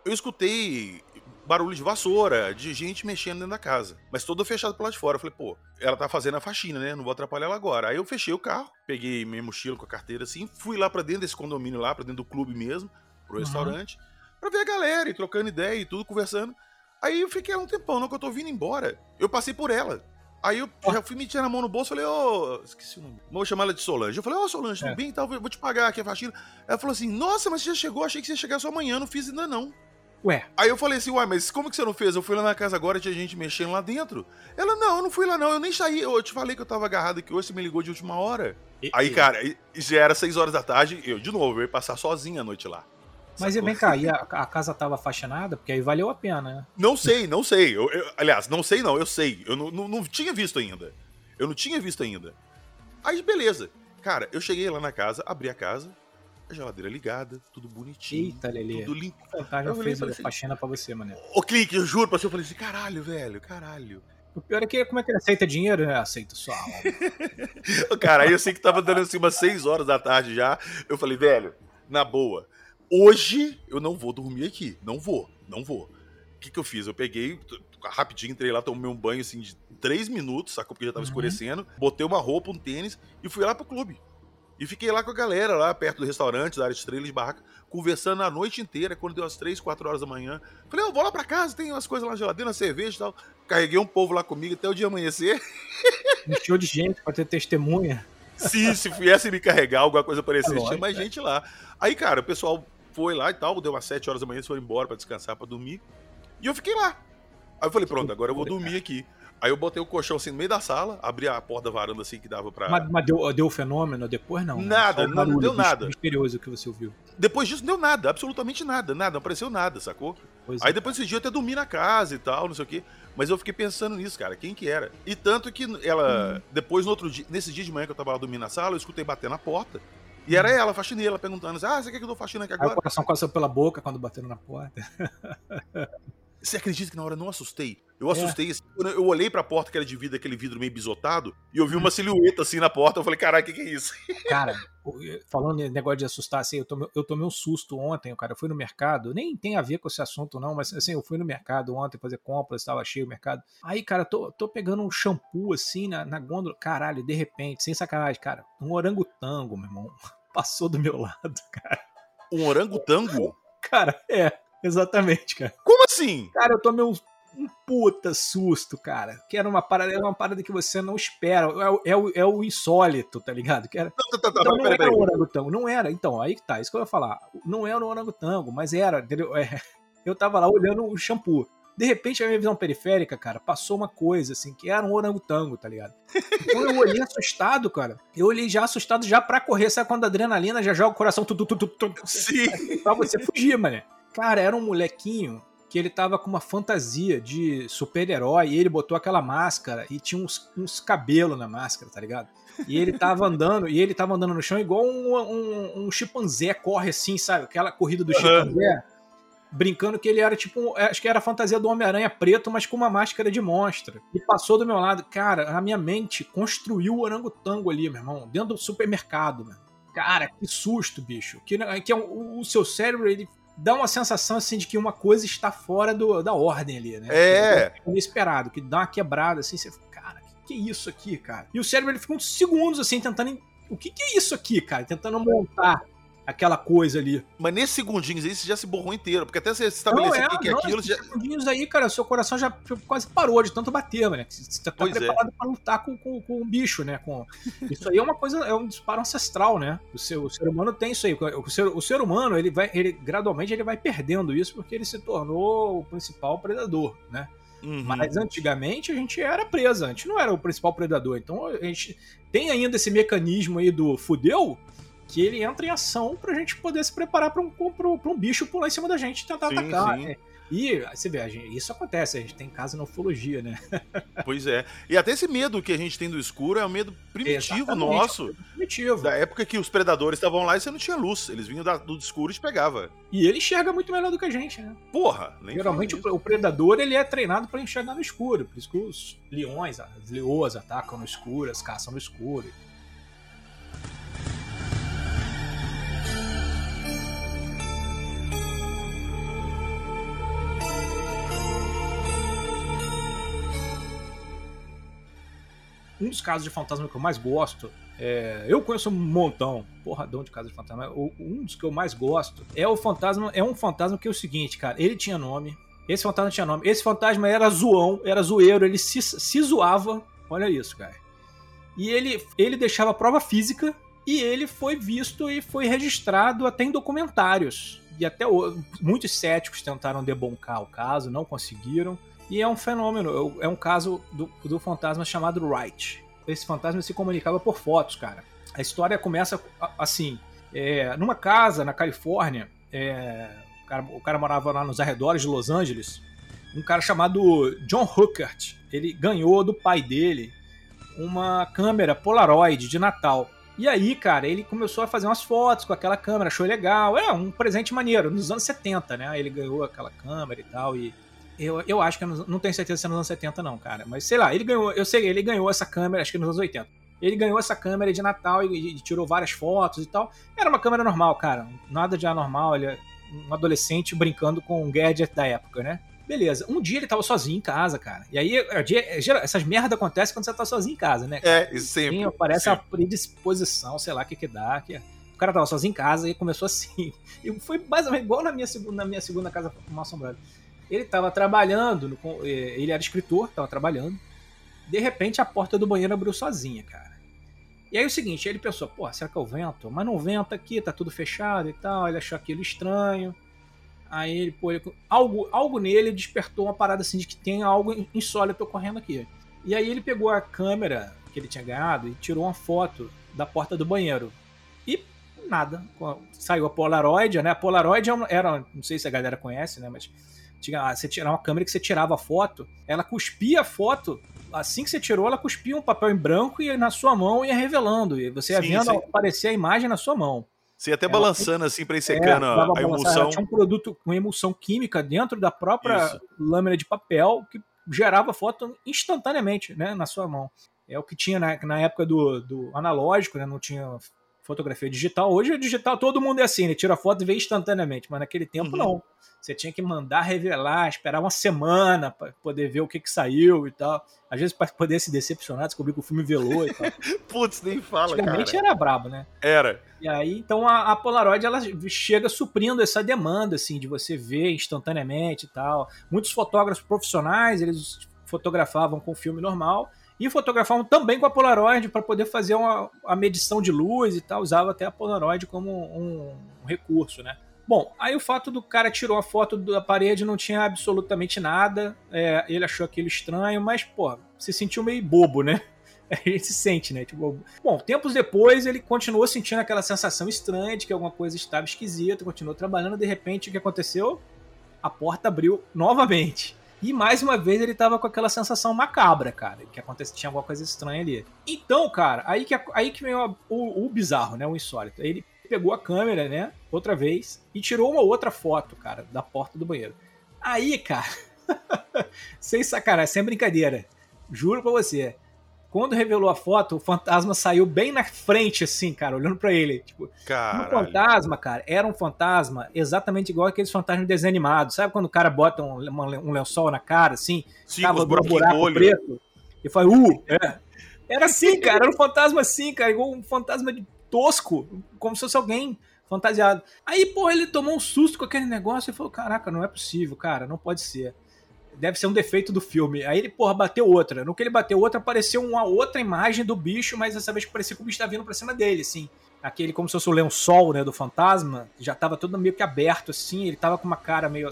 eu escutei barulho de vassoura, de gente mexendo dentro da casa. Mas toda fechada pro lado de fora. Eu falei, pô, ela tá fazendo a faxina, né? Não vou atrapalhar ela agora. Aí eu fechei o carro, peguei minha mochila com a carteira assim, fui lá pra dentro desse condomínio lá, pra dentro do clube mesmo, pro Uhum. restaurante, pra ver a galera e trocando ideia e tudo, conversando. Aí eu fiquei lá um tempão, não que eu tô vindo embora. Eu passei por ela. Aí eu já fui metindo a mão no bolso, falei, ô, esqueci o nome. Vou chamar ela de Solange. Eu falei, ô Solange, tudo É. bem e tal? Vou te pagar aqui a faxina. Ela falou assim, nossa, mas você já chegou, achei que você ia chegar só amanhã, não fiz ainda não. Ué, Aí eu falei assim, uai, mas como que você não fez? Eu fui lá na casa agora, tinha gente mexendo lá dentro. Ela, não, eu não fui lá não, eu nem saí. Eu te falei que eu tava agarrado aqui hoje, você me ligou de última hora. e- Aí, e- cara, já era 6 horas da tarde, eu, de novo, eu ia passar sozinho a noite lá. Mas e Sacou? vem cá, e a, a casa tava faxinada? Porque aí valeu a pena, né? Não sei, não sei. Eu- eu- aliás, não sei não, eu sei. Eu não, não, não tinha visto ainda. Eu não tinha visto ainda. Aí, beleza. Cara, eu cheguei lá na casa, abri a casa, a geladeira ligada, tudo bonitinho. Eita, Lelê. Tudo limpo. O fantasma Eu fez a assim- faxina pra você, mané. Ô, clique, eu juro pra você, eu falei assim, caralho, velho, caralho. O pior é que como é que ele aceita dinheiro, né? Aceita só. Ô, Cara, aí eu sei que tava dando assim umas 6 horas da tarde já. Eu falei, velho, na boa, hoje eu não vou dormir aqui. Não vou, não vou. O que, que eu fiz? Eu peguei, rapidinho, entrei lá, tomei um banho assim de 3 minutos, sacou? Porque já tava Uhum. escurecendo. Botei uma roupa, um tênis e fui lá pro clube. E fiquei lá com a galera, lá perto do restaurante, da área de de barraca, conversando a noite inteira, quando deu as 3, 4 horas da manhã. Falei, eu vou lá pra casa, tem umas coisas lá na geladeira, uma cerveja e tal. Carreguei um povo lá comigo até o dia amanhecer. Encheu de gente pra ter testemunha. Se, se viesse me carregar, alguma coisa parecida, tinha mais é. gente lá. Aí, cara, o pessoal foi lá e tal, deu umas 7 horas da manhã, eles foram embora pra descansar, pra dormir. E eu fiquei lá. Aí eu falei, pronto, agora eu vou dormir aqui. Aí eu botei o colchão assim no meio da sala, abri a porta da varanda assim que dava pra. Mas, mas deu, deu fenômeno depois, não? né? Nada, o não deu nada. misterioso que você ouviu. Depois disso, não deu nada, absolutamente nada, nada, não apareceu nada, sacou? Pois Aí é. depois desse dia eu até dormi na casa e tal, não sei o quê. Mas eu fiquei pensando nisso, cara, quem que era? E tanto que ela, depois no outro dia, nesse dia de manhã que eu tava lá dormindo na sala, eu escutei bater na porta. E era ela, a faxineira, perguntando assim: Ah, você quer que eu dou faxina aqui Aí o agora? coração passou pela boca quando bateram na porta. Você acredita que na hora eu não assustei? Eu É. assustei, assim, quando eu olhei pra porta que era de vidro, aquele vidro meio bisotado, e eu vi uma silhueta assim na porta, eu falei, caralho, o que, que é isso? Cara, falando em negócio de assustar, assim, eu tomei, eu tomei um susto ontem, cara. Eu fui no mercado, nem tem a ver com esse assunto, não, mas assim, eu fui no mercado ontem fazer compras, estava cheio o mercado. Aí, cara, tô, tô pegando um shampoo assim na, na gôndola. Caralho, de repente, sem sacanagem, cara, um orangotango, meu irmão, passou do meu lado, cara. Um orangotango? Cara, é, exatamente, cara. Como assim? Cara, eu tomei um um puta susto, cara. Que era uma parada, era uma parada que você não espera. É, o- é, é o insólito, tá ligado? Que era, Tá, tá, tá, então, não era o orangotango, não era. Então, aí que tá, isso que eu ia falar. Não era o orangotango, mas era, entendeu? É, eu tava lá olhando o shampoo. De repente, a minha visão periférica, cara, passou uma coisa, assim, que era um orangotango, tá ligado? Então eu olhei assustado, cara. Eu olhei já assustado já pra correr. Sabe quando a adrenalina já joga o coração tu, tu, tu, tu, tu, Sim. pra você fugir, mané. Cara, era um molequinho que ele tava com uma fantasia de super-herói e ele botou aquela máscara e tinha uns, uns cabelos na máscara, tá ligado? E ele tava andando, e ele tava andando no chão igual um, um, um chimpanzé corre assim, sabe? Aquela corrida do Aham. chimpanzé. Brincando que ele era tipo, um- acho que era a fantasia do Homem-Aranha preto, mas com uma máscara de monstro. E passou do meu lado. Cara, a minha mente construiu o orangotango ali, meu irmão, dentro do supermercado, mano. Cara, que susto, bicho. Que, que é um- o seu cérebro, ele dá uma sensação assim de que uma coisa está fora do- da ordem ali, né? É. Inesperado, que dá uma quebrada assim, você fala, cara, que, que é isso aqui, cara? E o cérebro ele fica uns segundos assim, tentando. en- O que, que é isso aqui, cara? Tentando montar aquela coisa ali. Mas nesses segundinhos aí você já se borrou inteiro, porque até você estabelecer o que, é não, aquilo, já... segundinhos aí, cara, seu coração já quase parou de tanto bater, né? Você tá Pois é. preparado pra lutar com, com, com o bicho, né? Com... Isso aí é uma coisa, é um disparo ancestral, né? O, seu, o ser humano tem isso aí. O ser, o ser humano, ele vai, ele gradualmente ele vai perdendo isso porque ele se tornou o principal predador, né? Uhum. Mas antigamente a gente era presa, a gente não era o principal predador. Então a gente tem ainda esse mecanismo aí do fudeu que ele entra em ação pra gente poder se preparar pra um, pra um, pra um bicho pular em cima da gente e tentar Sim, atacar. sim. né? E você vê, gente- isso acontece, a gente tem casa na ufologia, né? Pois é. E até esse medo que a gente tem do escuro é um medo primitivo Exatamente, nosso. Primitivo. Da época que os predadores estavam lá e você não tinha luz. Eles vinham da- do escuro e te pegava. E ele enxerga muito melhor do que a gente, né? Porra, nem Geralmente o, o predador ele é treinado pra enxergar no escuro. Por isso que os leões, as leoas atacam no escuro, as caçam no escuro. Um dos casos de fantasma que eu mais gosto é, eu conheço um montão, porradão de casa de fantasma. Um dos que eu mais gosto é o fantasma. É um fantasma que é o seguinte, cara. Ele tinha nome. Esse fantasma tinha nome. Esse fantasma era zoão, era zoeiro. Ele se, se zoava. Olha isso, cara. E ele, ele deixava prova física. E ele foi visto e foi registrado até em documentários. E até muitos céticos tentaram deboncar o caso, não conseguiram. E é um fenômeno, é um caso do, do fantasma chamado Wright esse fantasma se comunicava por fotos, cara. A história começa assim: é, numa casa na Califórnia, é, o, cara, o cara morava lá nos arredores de Los Angeles. Um cara chamado John Hookert, ele ganhou do pai dele uma câmera Polaroid de Natal. E aí, cara, ele começou a fazer umas fotos com aquela câmera, achou legal. É um presente maneiro, nos anos 70, né? Ele ganhou aquela câmera e tal. E eu, eu acho que é não tenho certeza se é nos anos 70, não, cara. Mas sei lá, ele ganhou, eu sei, ele ganhou essa câmera, acho que nos anos 80. Ele ganhou essa câmera de Natal e, e tirou várias fotos e tal. Era uma câmera normal, cara. Nada de anormal. Ele é um adolescente brincando com um gadget da época, né? Beleza. Um dia ele tava sozinho em casa, cara. E aí, é essas merdas acontecem quando você tá sozinho em casa, né? É, isso sempre. Sim, parece sempre. uma predisposição, sei lá o que que dá. Que... O cara tava sozinho em casa e começou assim. E foi mais ou menos igual na minha segunda, na minha segunda casa mal assombrada. Ele tava trabalhando, no eh, ele era escritor, tava trabalhando. De repente a porta do banheiro abriu sozinha, cara. E aí o seguinte, ele pensou, pô, será que é o vento? Mas não venta aqui, tá tudo fechado e tal. Ele achou aquilo estranho. Aí ele, pô, ele- algo, algo nele despertou uma parada assim de que tem algo insólito ocorrendo aqui. E aí ele pegou a câmera que ele tinha ganhado e tirou uma foto da porta do banheiro. E nada. Saiu a Polaroid, né? A Polaroid é era, não sei se a galera conhece, né? Mas tinha, ah, você tirava uma câmera que você tirava a foto, ela cuspia a foto. Assim que você tirou, ela cuspia um papel em branco e na sua mão ia revelando. E você ia Sim, vendo sim. aparecer a imagem na sua mão. Você ia até Ela- balançando assim pra ir É, secando dava a, emulsão. Ela tinha um produto, uma emulsão química dentro da própria Isso. lâmina de papel que gerava foto instantaneamente né, na sua mão. É o que tinha na, na época do, do analógico, né, não tinha fotografia digital. Hoje o digital todo mundo é assim, né? Tira foto e vê instantaneamente, mas naquele tempo uhum. não. Você tinha que mandar revelar, esperar uma semana para poder ver o que, que saiu e tal. Às vezes para poder se decepcionar, descobrir que o filme velou e tal. Putz, nem fala, Antigamente cara. era brabo, né? Era. E aí, então a, a, Polaroid ela chega suprindo essa demanda, assim, de você ver instantaneamente e tal. Muitos fotógrafos profissionais, eles fotografavam com filme normal e fotografavam também com a Polaroid para poder fazer uma, a medição de luz e tal. Usava até a Polaroid como um, um recurso, né? Bom, aí o fato do cara tirou a foto da parede não tinha absolutamente nada. É, ele achou aquilo estranho, mas, pô, se sentiu meio bobo, né? Gente se sente, né? Tipo, bom, tempos depois ele continuou sentindo aquela sensação estranha de que alguma coisa estava esquisita, continuou trabalhando, de repente o que aconteceu? A porta abriu novamente. E mais uma vez ele tava com aquela sensação macabra, cara, que acontece, tinha alguma coisa estranha ali. Então, cara, aí que, aí que vem o, o, o bizarro, né? O insólito. Ele pegou a câmera, né? Outra vez, e tirou uma outra foto, cara, da porta do banheiro. Aí, cara, sem sacanagem, sem brincadeira, juro pra você. Quando revelou a foto, o fantasma saiu bem na frente, assim, cara, olhando para ele. Tipo, Caralho. um fantasma, cara, era um fantasma exatamente igual aqueles fantasmas desanimados. Sabe quando o cara bota um, um lençol na cara, assim? Sim, tava um buraco preto. E foi, uh, é. Era assim, cara, era um fantasma assim, cara, igual um fantasma de tosco, como se fosse alguém fantasiado. Aí, porra, ele tomou um susto com aquele negócio e falou: Caraca, não é possível, cara, não pode ser. Deve ser um defeito do filme. Aí ele, porra, bateu outra. No que ele bateu outra, apareceu uma outra imagem do bicho, mas dessa vez parecia que o bicho tá vindo pra cima dele, assim. Aquele, como se fosse o lençol, né, do fantasma, já tava todo meio que aberto, assim. Ele tava com uma cara meio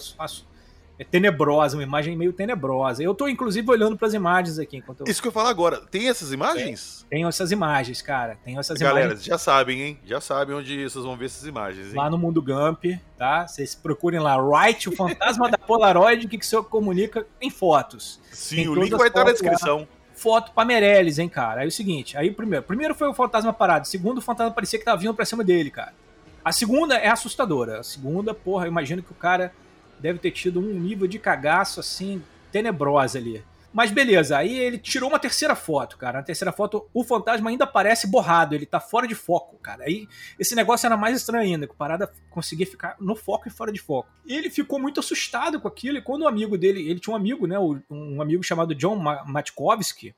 é tenebrosa, uma imagem meio tenebrosa. Eu tô, inclusive, olhando para as imagens aqui. Enquanto eu... Isso que eu falo agora. Tem essas imagens? Tem, tenho essas imagens, cara. Tenho essas Galera, imagens. já sabem, hein? Já sabem onde vocês vão ver essas imagens, hein? Lá no Mundo Gump, tá? Vocês procurem lá, Write, o fantasma da Polaroid, que, que o senhor comunica em fotos. Sim, Tem o link vai estar na descrição. Lá. Foto pra Meirelles, hein, cara? Aí é o seguinte, aí primeiro, primeiro foi o fantasma parado, segundo o fantasma parecia que tava vindo pra cima dele, cara. A segunda é assustadora. A segunda, porra, eu imagino que o cara deve ter tido um nível de cagaço assim tenebrosa ali. Mas beleza, aí ele tirou uma terceira foto, cara. Na terceira foto, o fantasma ainda parece borrado, ele tá fora de foco, cara. Aí esse negócio era mais estranho ainda, que o parada conseguia ficar no foco e fora de foco. Ele ficou muito assustado com aquilo, e quando o amigo dele, ele tinha um amigo, né, um amigo chamado John Matkovsky,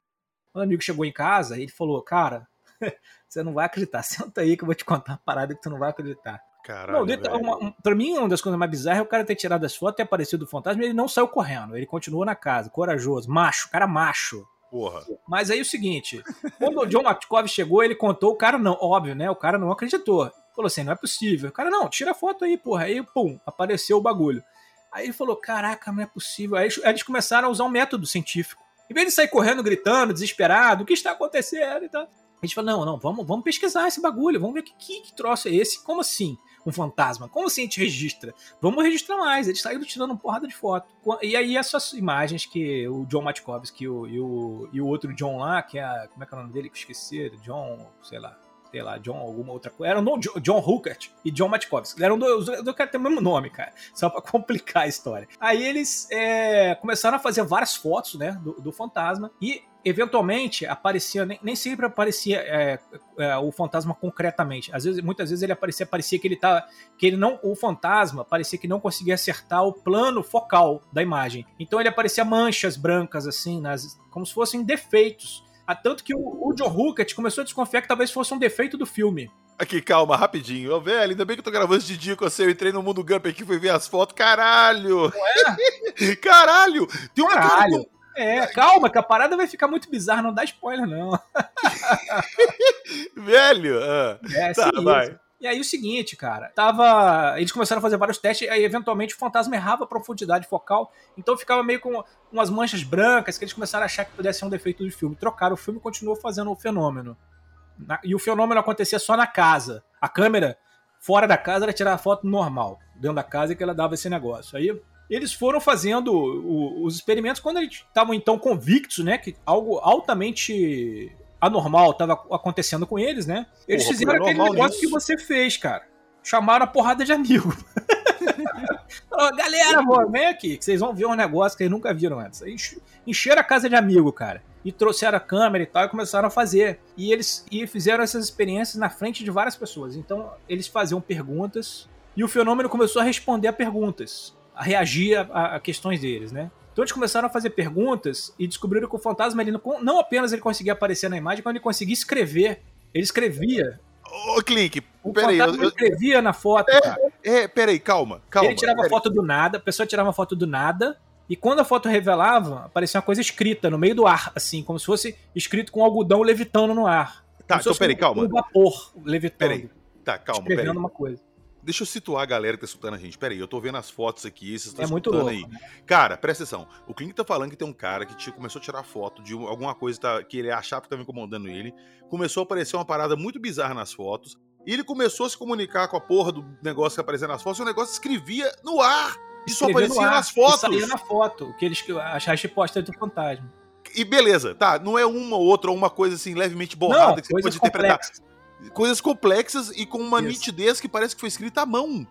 quando o amigo chegou em casa, ele falou, cara, você não vai acreditar, senta aí que eu vou te contar uma parada que tu não vai acreditar. Caralho, não, uma, pra mim, uma das coisas mais bizarras é o cara ter tirado as fotos, ter aparecido o fantasma e ele não saiu correndo. Ele continuou na casa, corajoso, macho, cara macho. Porra. Mas aí o seguinte, quando o John Matkov chegou, ele contou, o cara não, óbvio, né? O cara não acreditou. Falou assim, não é possível. O cara, não, tira a foto aí, porra. Aí, pum, apareceu o bagulho. Aí ele falou, caraca, não é possível. Aí eles começaram a usar um método científico. Em vez de sair correndo, gritando, desesperado, o que está acontecendo e tal. A gente falou, não, não, vamos, vamos pesquisar esse bagulho, vamos ver que, que, que troço é esse, como assim? Um fantasma. Como assim a gente registra? Vamos registrar mais. Eles saíram tirando porrada de foto. E aí essas imagens que o John Matkovsky e o, e o, e o outro John lá, que é como é que é o nome dele que esqueci? John, sei lá, sei lá, John alguma outra coisa. Eram não, John Huckert e John Matkovsky. Eram dois, do cara tem o mesmo nome, cara. Só pra complicar a história. Aí eles é, começaram a fazer várias fotos, né, do, do fantasma e eventualmente aparecia, nem, nem sempre aparecia é, é, o fantasma concretamente. Às vezes, muitas vezes ele aparecia, parecia que ele tá, que ele não, o fantasma parecia que não conseguia acertar o plano focal da imagem. Então ele aparecia manchas brancas assim, nas, como se fossem defeitos. A tanto que o, o John Huckett começou a desconfiar que talvez fosse um defeito do filme. Aqui, calma, rapidinho. Ô, velho, ainda bem que eu tô gravando esse dia com você. Eu entrei no Mundo Gump aqui, fui ver as fotos. Caralho! É? Caralho! Tem uma Caralho! É, calma, que a parada vai ficar muito bizarra, não dá spoiler, não. Velho! Ah. É, tá, sim, vai. E aí o seguinte, cara, tava. Eles começaram a fazer vários testes, aí eventualmente o fantasma errava a profundidade focal, então ficava meio com umas manchas brancas que eles começaram a achar que pudesse ser um defeito do filme. Trocaram o filme e continuou fazendo o fenômeno. E o fenômeno acontecia só na casa. A câmera, fora da casa, ela tirava a foto normal. Dentro da casa é que ela dava esse negócio. Aí eles foram fazendo o, os experimentos quando eles estavam então convictos, né, que algo altamente anormal estava acontecendo com eles, né? Eles Porra, fizeram aquele negócio nisso. que você fez, cara. Chamaram a porrada de amigo. Galera, vem aqui, que vocês vão ver um negócio que eles nunca viram antes. Encheram a casa de amigo, cara. e trouxeram a câmera e tal e começaram a fazer. E eles e fizeram essas experiências na frente de várias pessoas. Então eles faziam perguntas e o fenômeno começou a responder a perguntas, a reagir a, a questões deles, né? Então eles começaram a fazer perguntas e descobriram que o fantasma ele não, não apenas ele conseguia aparecer na imagem, quando ele conseguia escrever. Ele escrevia. Ô, Clique, O peraí. fantasma Eu, eu, escrevia na foto, É, cara. é, peraí, calma, calma. ele tirava peraí. foto do nada, a pessoa tirava foto do nada, e quando a foto revelava, aparecia uma coisa escrita no meio do ar, assim, como se fosse escrito com algodão levitando no ar. Tá, então peraí, um- calma. Um vapor levitando, Peraí, Tá, calma, escrevendo peraí. uma coisa. Deixa eu situar a galera que tá escutando a gente. Peraí, eu tô vendo as fotos aqui, vocês estão É muito louco. aí. Cara, presta atenção. O Clint tá falando que tem um cara que tinha- começou a tirar foto de um- alguma coisa tá- que ele achava que tava incomodando ele. Começou a aparecer uma parada muito bizarra nas fotos. E ele começou a se comunicar com a porra do negócio que aparecia nas fotos. E o negócio escrevia no ar. E só aparecia ar, nas fotos. Saía na foto, que eles as respostas do fantasma. E beleza, tá. Não é uma ou outra, ou uma coisa assim levemente borrada Não, que você pode interpretar. complexas. Coisas complexas e com uma Isso. nitidez que parece que foi escrita à mão.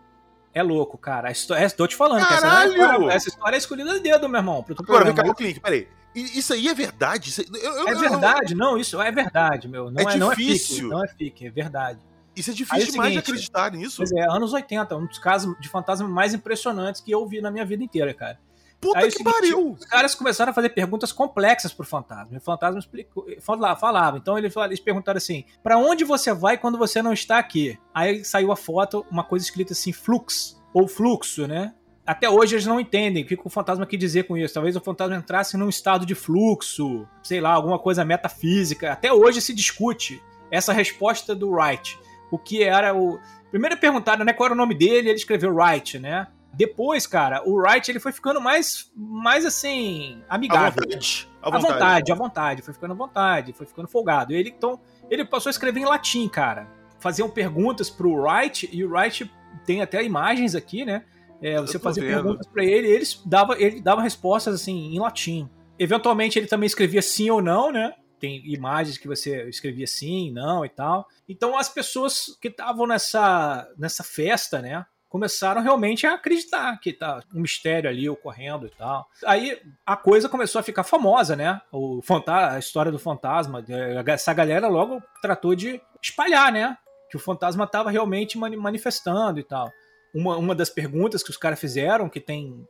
É louco, cara. História, tô te falando que essa, Caralho! não é- essa história é escolhida a dedo, meu irmão. pro Agora, vem cá, ô Clint, peraí. Isso aí é verdade? Isso aí- eu- eu- É eu- verdade, não, isso é verdade, meu. Não É é, é difícil. não é fique, é verdade. Isso é Aí é difícil o demais de seguinte, acreditar nisso. Pois é, anos 80, um dos casos de fantasma mais impressionantes que eu vi na minha vida inteira, cara. Puta Aí é que seguinte, pariu! Os caras começaram a fazer perguntas complexas pro fantasma. E o fantasma explicou, fala- falava. Então ele fala- eles perguntaram assim: pra onde você vai quando você não está aqui? Aí saiu a foto, uma coisa escrita assim, flux, ou fluxo, né? Até hoje eles não entendem o que que o fantasma quer dizer com isso. Talvez o fantasma entrasse num estado de fluxo, sei lá, alguma coisa metafísica. Até hoje se discute essa resposta do Wright. O que era o. Primeiro perguntaram, né, qual era o nome dele, ele escreveu Wright, né? Depois, cara, o Wright ele foi ficando mais, mais assim, À amigável. vontade. À À vontade. vontade, à vontade, foi ficando à vontade, foi ficando folgado. Ele então, ele passou a escrever em latim, cara. Faziam perguntas pro Wright e o Wright tem até imagens aqui, né? É, você fazia vendo. perguntas pra ele, e eles dava, ele dava respostas assim em latim. Eventualmente ele também escrevia sim ou não, né? Tem imagens que você escrevia sim, não e tal. Então as pessoas que estavam nessa, nessa festa, né? Começaram realmente a acreditar que tá um mistério ali ocorrendo e tal. Aí a coisa começou a ficar famosa, né? O a história do fantasma. eh, Essa galera logo tratou de espalhar, né? Que o fantasma estava realmente mani- manifestando e tal. Uma, uma das perguntas que os caras fizeram, que tem.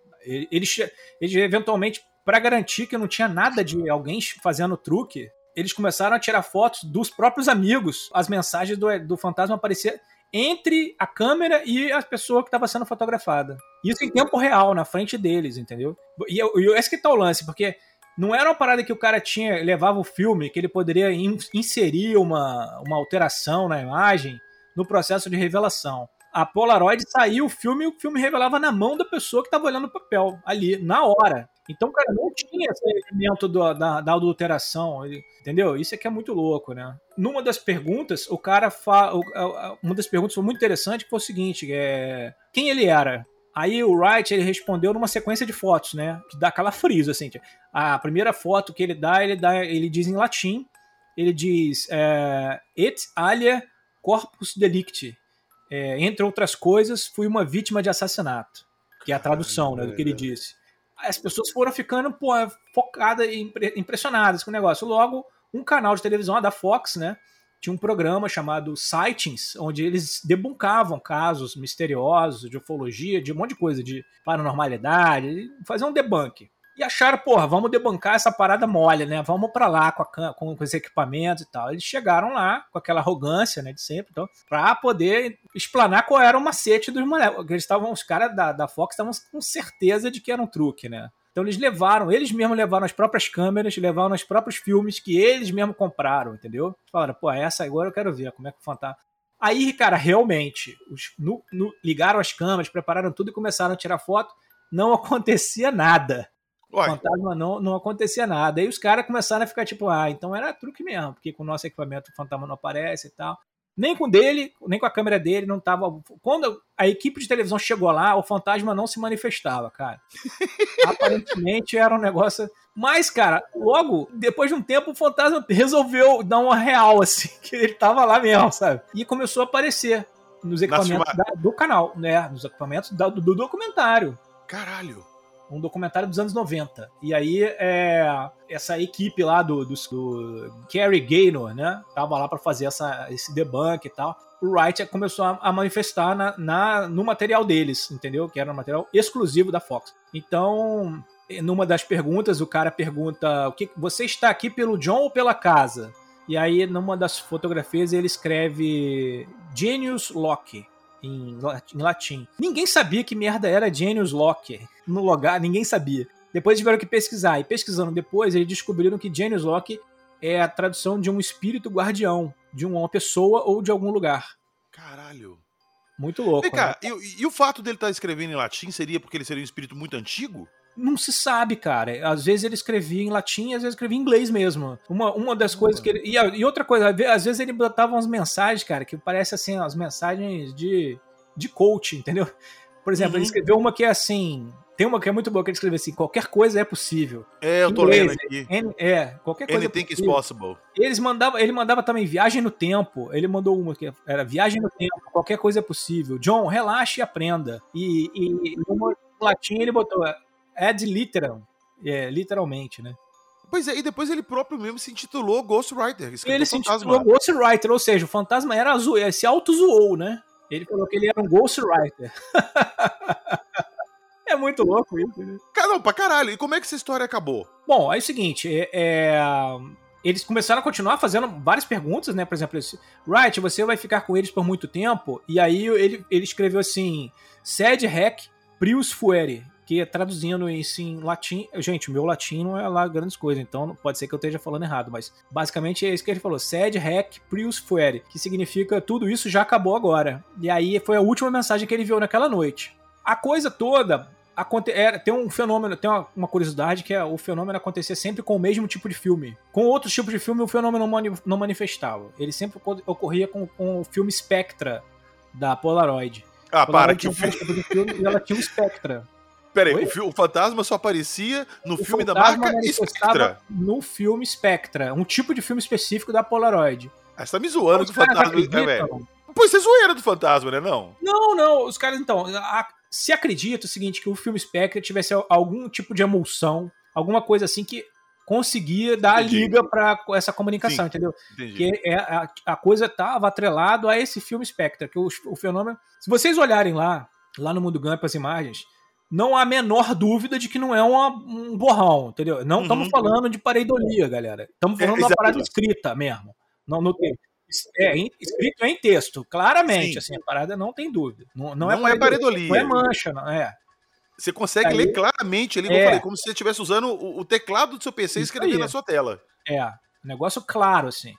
Eles, eles eventualmente, para garantir que não tinha nada de alguém fazendo truque, eles começaram a tirar fotos dos próprios amigos. As mensagens do, do fantasma apareciam entre a câmera e a pessoa que estava sendo fotografada. Isso em tempo real, na frente deles, entendeu? E, e esse que tá o lance, porque não era uma parada que o cara tinha, levava o filme, que ele poderia in- inserir uma, uma alteração na imagem no processo de revelação. A Polaroid saiu o filme e o filme revelava na mão da pessoa que estava olhando o papel, ali, na hora. Então, cara, não tinha esse elemento do- da, da adulteração, ele- entendeu? Isso é que é muito louco, né? Numa das perguntas, o cara fala. Uma das perguntas foi muito interessante, que foi o seguinte: é, quem ele era? Aí o Wright ele respondeu numa sequência de fotos, né? Que dá calafrios, assim. A primeira foto que ele dá, ele dá, ele diz em latim, ele diz é, et alia corpus delicti. É, entre outras coisas, fui uma vítima de assassinato. Que é a tradução, né, do que ele disse. As pessoas foram ficando pô, focadas e impre- impressionadas com o negócio. Logo, um canal de televisão, da Fox, né? Tinha um programa chamado Sightings, onde eles debuncavam casos misteriosos de ufologia, de um monte de coisa, de paranormalidade, faziam um debunk. E acharam, porra, vamos debancar essa parada mole, né? Vamos pra lá com, a com, com os equipamentos e tal. Eles chegaram lá com aquela arrogância, né, de sempre, então, pra poder explanar qual era o macete dos moleques. Eles estavam, os caras da, da Fox estavam com certeza de que era um truque, né? Então eles levaram, eles mesmos levaram as próprias câmeras, levaram os próprios filmes que eles mesmos compraram, entendeu? Falaram, pô, essa agora eu quero ver, como é que o fantasma. Aí, cara, realmente, os, no- no- ligaram as câmeras, prepararam tudo e começaram a tirar foto. Não acontecia nada. Uai, fantasma não, não acontecia nada. Aí os caras começaram a ficar tipo, ah, então era truque mesmo, porque com o nosso equipamento o fantasma não aparece e tal. Nem com o dele, nem com a câmera dele, não tava. Quando a equipe de televisão chegou lá, o fantasma não se manifestava, cara. Aparentemente era um negócio. Mas, cara, logo, depois de um tempo, o fantasma resolveu dar uma real, assim, que ele tava lá mesmo, sabe? E começou a aparecer nos equipamentos da- do canal, né? Nos equipamentos da- do, do documentário. caralho. Um documentário dos anos 90. E aí, é, essa equipe lá do, do, do Gary Gaynor, né? Tava lá para fazer essa, esse debunk e tal. O Wright começou a, a manifestar na, na, no material deles, entendeu? Que era um material exclusivo da Fox. Então, numa das perguntas, o cara pergunta: o que você está aqui pelo John ou pela casa? E aí, numa das fotografias, ele escreve Genius Lock em, latim. Ninguém sabia que merda era Genius Lock no lugar, ninguém sabia. Depois tiveram que pesquisar, e pesquisando depois, eles descobriram que Genius Lock é a tradução de um espírito guardião, de uma pessoa ou de algum lugar. Caralho. Muito louco. Vem cá, né? e, e, o fato dele estar tá escrevendo em latim seria porque ele seria um espírito muito antigo? Não se sabe, cara. Às vezes ele escrevia em latim, às vezes escrevia em inglês mesmo. Uma, uma das coisas que ele. E, e, outra coisa, às vezes ele botava umas mensagens, cara, que parece assim, as mensagens de, de coach, entendeu? Por exemplo, uhum. ele escreveu uma que é assim. Tem uma que é muito boa que ele escreveu assim: qualquer coisa é possível. É, eu tô inglês, lendo aqui. É, qualquer coisa. Anything é is possible. Eles mandava, ele mandava também viagem no tempo. Ele mandou uma que era viagem no tempo, qualquer coisa é possível. John, relaxe e aprenda. E, e, e no latim ele botou ad literam, é, literalmente, né? Pois é, e depois ele próprio mesmo se intitulou Ghostwriter. Ele se intitulou Ghostwriter, ou seja, o fantasma era azul, se auto-zoou, né? Ele falou que ele era um Ghostwriter. é muito louco isso, né? Não, pra caralho. E como é que essa história acabou? Bom, é o seguinte, é, é, eles começaram a continuar fazendo várias perguntas, né? Por exemplo, esse, Wright, você vai ficar com eles por muito tempo? E aí ele, ele escreveu assim, sed hack prius fuere, que traduzindo isso em latim, gente, o meu latim não é lá grandes coisas, então pode ser que eu esteja falando errado, mas basicamente é isso que ele falou, sed hac prius fuere, que significa tudo isso já acabou agora. E aí foi a última mensagem que ele viu naquela noite. A coisa toda Aconte era, tem um fenômeno, tem uma, uma, curiosidade que é o fenômeno acontecer sempre com o mesmo tipo de filme. Com outros tipos de filme, o fenômeno não, mani não manifestava. Ele sempre ocorria com, com, o filme Spectra da Polaroid. Ah, Polaroid para que o filme... filme e ela tinha o Spectra. Peraí, o, o, fantasma só aparecia no o filme da marca Spectra. No filme Spectra, um tipo de filme específico da Polaroid. Ah, você tá me zoando do fantasma, né, velho? Pô, você é zoeira do fantasma, né, não? Não, não, os caras, então, a, se acredita o seguinte, que o filme Spectra tivesse algum tipo de emulsão, alguma coisa assim que conseguia dar Entendi. liga para essa comunicação, Sim, entendeu? Entendi. Que é, a, a coisa estava atrelado a esse filme Spectra, que o, o fenômeno... Se vocês olharem lá, lá no Mundo Gump as imagens, não há a menor dúvida de que não é uma, um borrão, entendeu? Não estamos uhum. falando de pareidolia, galera. Estamos falando é, de uma parada escrita mesmo. Não, não tem. É, escrito em texto, claramente, Sim. assim, a parada não tem dúvida. Não, não, não é, pareidolia. Não é mancha, não é. Você consegue aí, ler claramente ali, é, falei, como se você estivesse usando o, o, teclado do seu PC e escrevendo na sua tela. É, negócio claro, assim.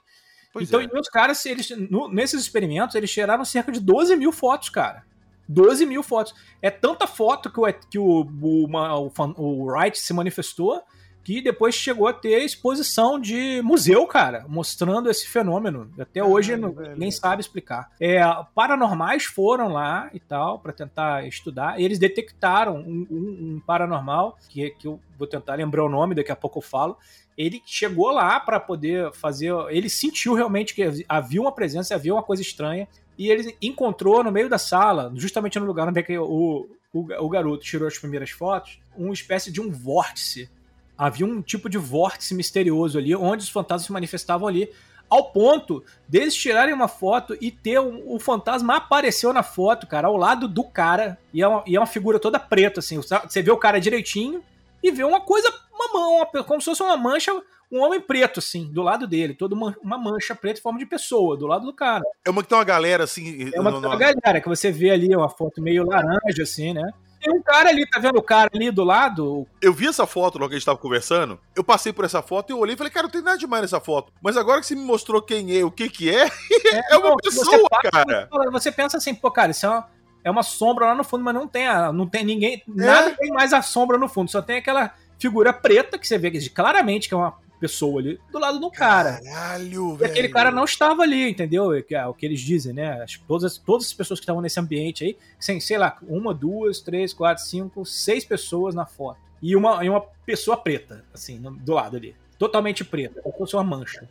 Pois então, é. os caras, eles, no, nesses experimentos, eles tiraram cerca de 12 mil fotos, cara. 12 mil fotos. É tanta foto que o, que o, o, o, o Wright se manifestou que depois chegou a ter exposição de museu, cara, mostrando esse fenômeno. Até hoje não, ninguém sabe explicar. É, paranormais foram lá e tal, para tentar estudar, e eles detectaram um, um, um, paranormal, que, que eu vou tentar lembrar o nome, daqui a pouco eu falo. Ele chegou lá para poder fazer. Ele sentiu realmente que havia uma presença, havia uma coisa estranha e ele encontrou no meio da sala, justamente no lugar onde é o, o, o garoto tirou as primeiras fotos, uma espécie de um vórtice. Havia um tipo de vórtice misterioso ali, onde os fantasmas se manifestavam ali, ao ponto deles tirarem uma foto e ter um, o fantasma apareceu na foto, cara, ao lado do cara, e é uma, e é uma figura toda preta, assim. Você vê o cara direitinho e vê uma coisa, uma mão, uma, como se fosse uma mancha um homem preto, assim, do lado dele, toda uma, uma, mancha preta em forma de pessoa, do lado do cara. É uma que tem uma galera, assim. É uma, no, uma galera, que você vê ali, uma foto meio laranja, assim, né? Tem um cara ali, tá vendo o cara ali do lado? Eu vi essa foto logo que a gente tava conversando. Eu passei por essa foto e eu olhei e falei, cara, não tem nada demais nessa foto. Mas agora que você me mostrou quem é, o que que é, é, é uma não, pessoa, cara. Você pensa assim, pô, cara, isso é uma, é uma sombra lá no fundo, mas não tem, a, não tem ninguém, é. nada tem mais a sombra no fundo, só tem aquela figura preta que você vê claramente que é uma pessoa ali do lado do cara. Caralho, e velho. aquele cara não estava ali, entendeu? É o que eles dizem, né? As, todas, todas as pessoas que estavam nesse ambiente aí, sem, sei lá, uma, duas, três, quatro, cinco, seis pessoas na foto. E uma, e uma pessoa preta, assim, do lado ali. Totalmente preta, como se fosse uma mancha.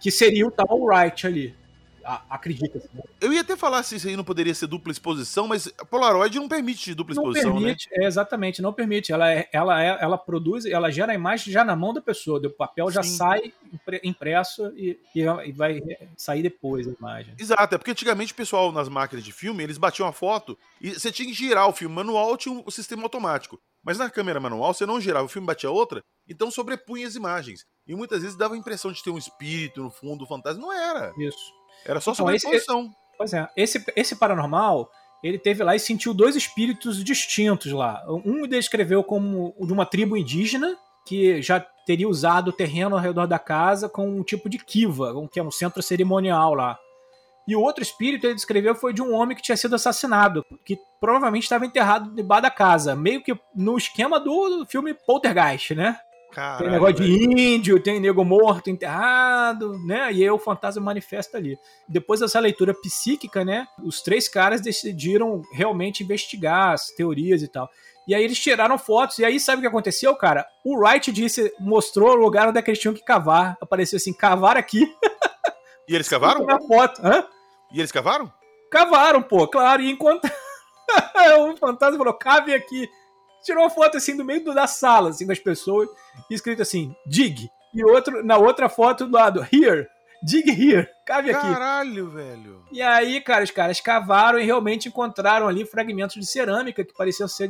Que seria o tal Wright ali. Acredita. Assim. Eu ia até falar se isso aí não poderia ser dupla exposição, mas a Polaroid não permite dupla não exposição, né? permite, né? É, exatamente, não permite. Ela, é, ela, é, ela produz, ela gera a imagem já na mão da pessoa, o papel já Sim. sai impresso e, e, vai sair depois a imagem. Exato, é porque antigamente o pessoal nas máquinas de filme, eles batiam a foto e você tinha que girar o filme manual, tinha um, o sistema automático. Mas na câmera manual, você não girava, o filme batia outra, então sobrepunha as imagens. E muitas vezes dava a impressão de ter um espírito no fundo, um fantasma. Não era. Isso. Era só então, sobreposição. Esse, pois é. Esse, esse paranormal, ele teve lá e sentiu dois espíritos distintos lá. Um descreveu como de uma tribo indígena que já teria usado o terreno ao redor da casa com um tipo de kiva, que é um centro cerimonial lá. E o outro espírito ele descreveu foi de um homem que tinha sido assassinado, que provavelmente estava enterrado debaixo da casa, meio que no esquema do filme Poltergeist, né? Caralho, tem negócio de índio, tem nego morto enterrado, né? E aí o fantasma manifesta ali. Depois dessa leitura psíquica, né? Os três caras decidiram realmente investigar as teorias e tal. E aí eles tiraram fotos, e aí sabe o que aconteceu, cara? O Wright disse, mostrou o lugar onde é eles tinham que cavar. Apareceu assim, cavar aqui. E eles cavaram? Na foto, hã? E eles cavaram? Cavaram, pô, claro. E enquanto o fantasma falou, cave aqui. Tirou uma foto assim do meio da sala, assim, das pessoas, escrito assim, dig. E outro, na outra foto do lado, here. Dig here, cave aqui. Caralho, velho. E aí, cara, os caras cavaram e realmente encontraram ali fragmentos de cerâmica que pareciam ser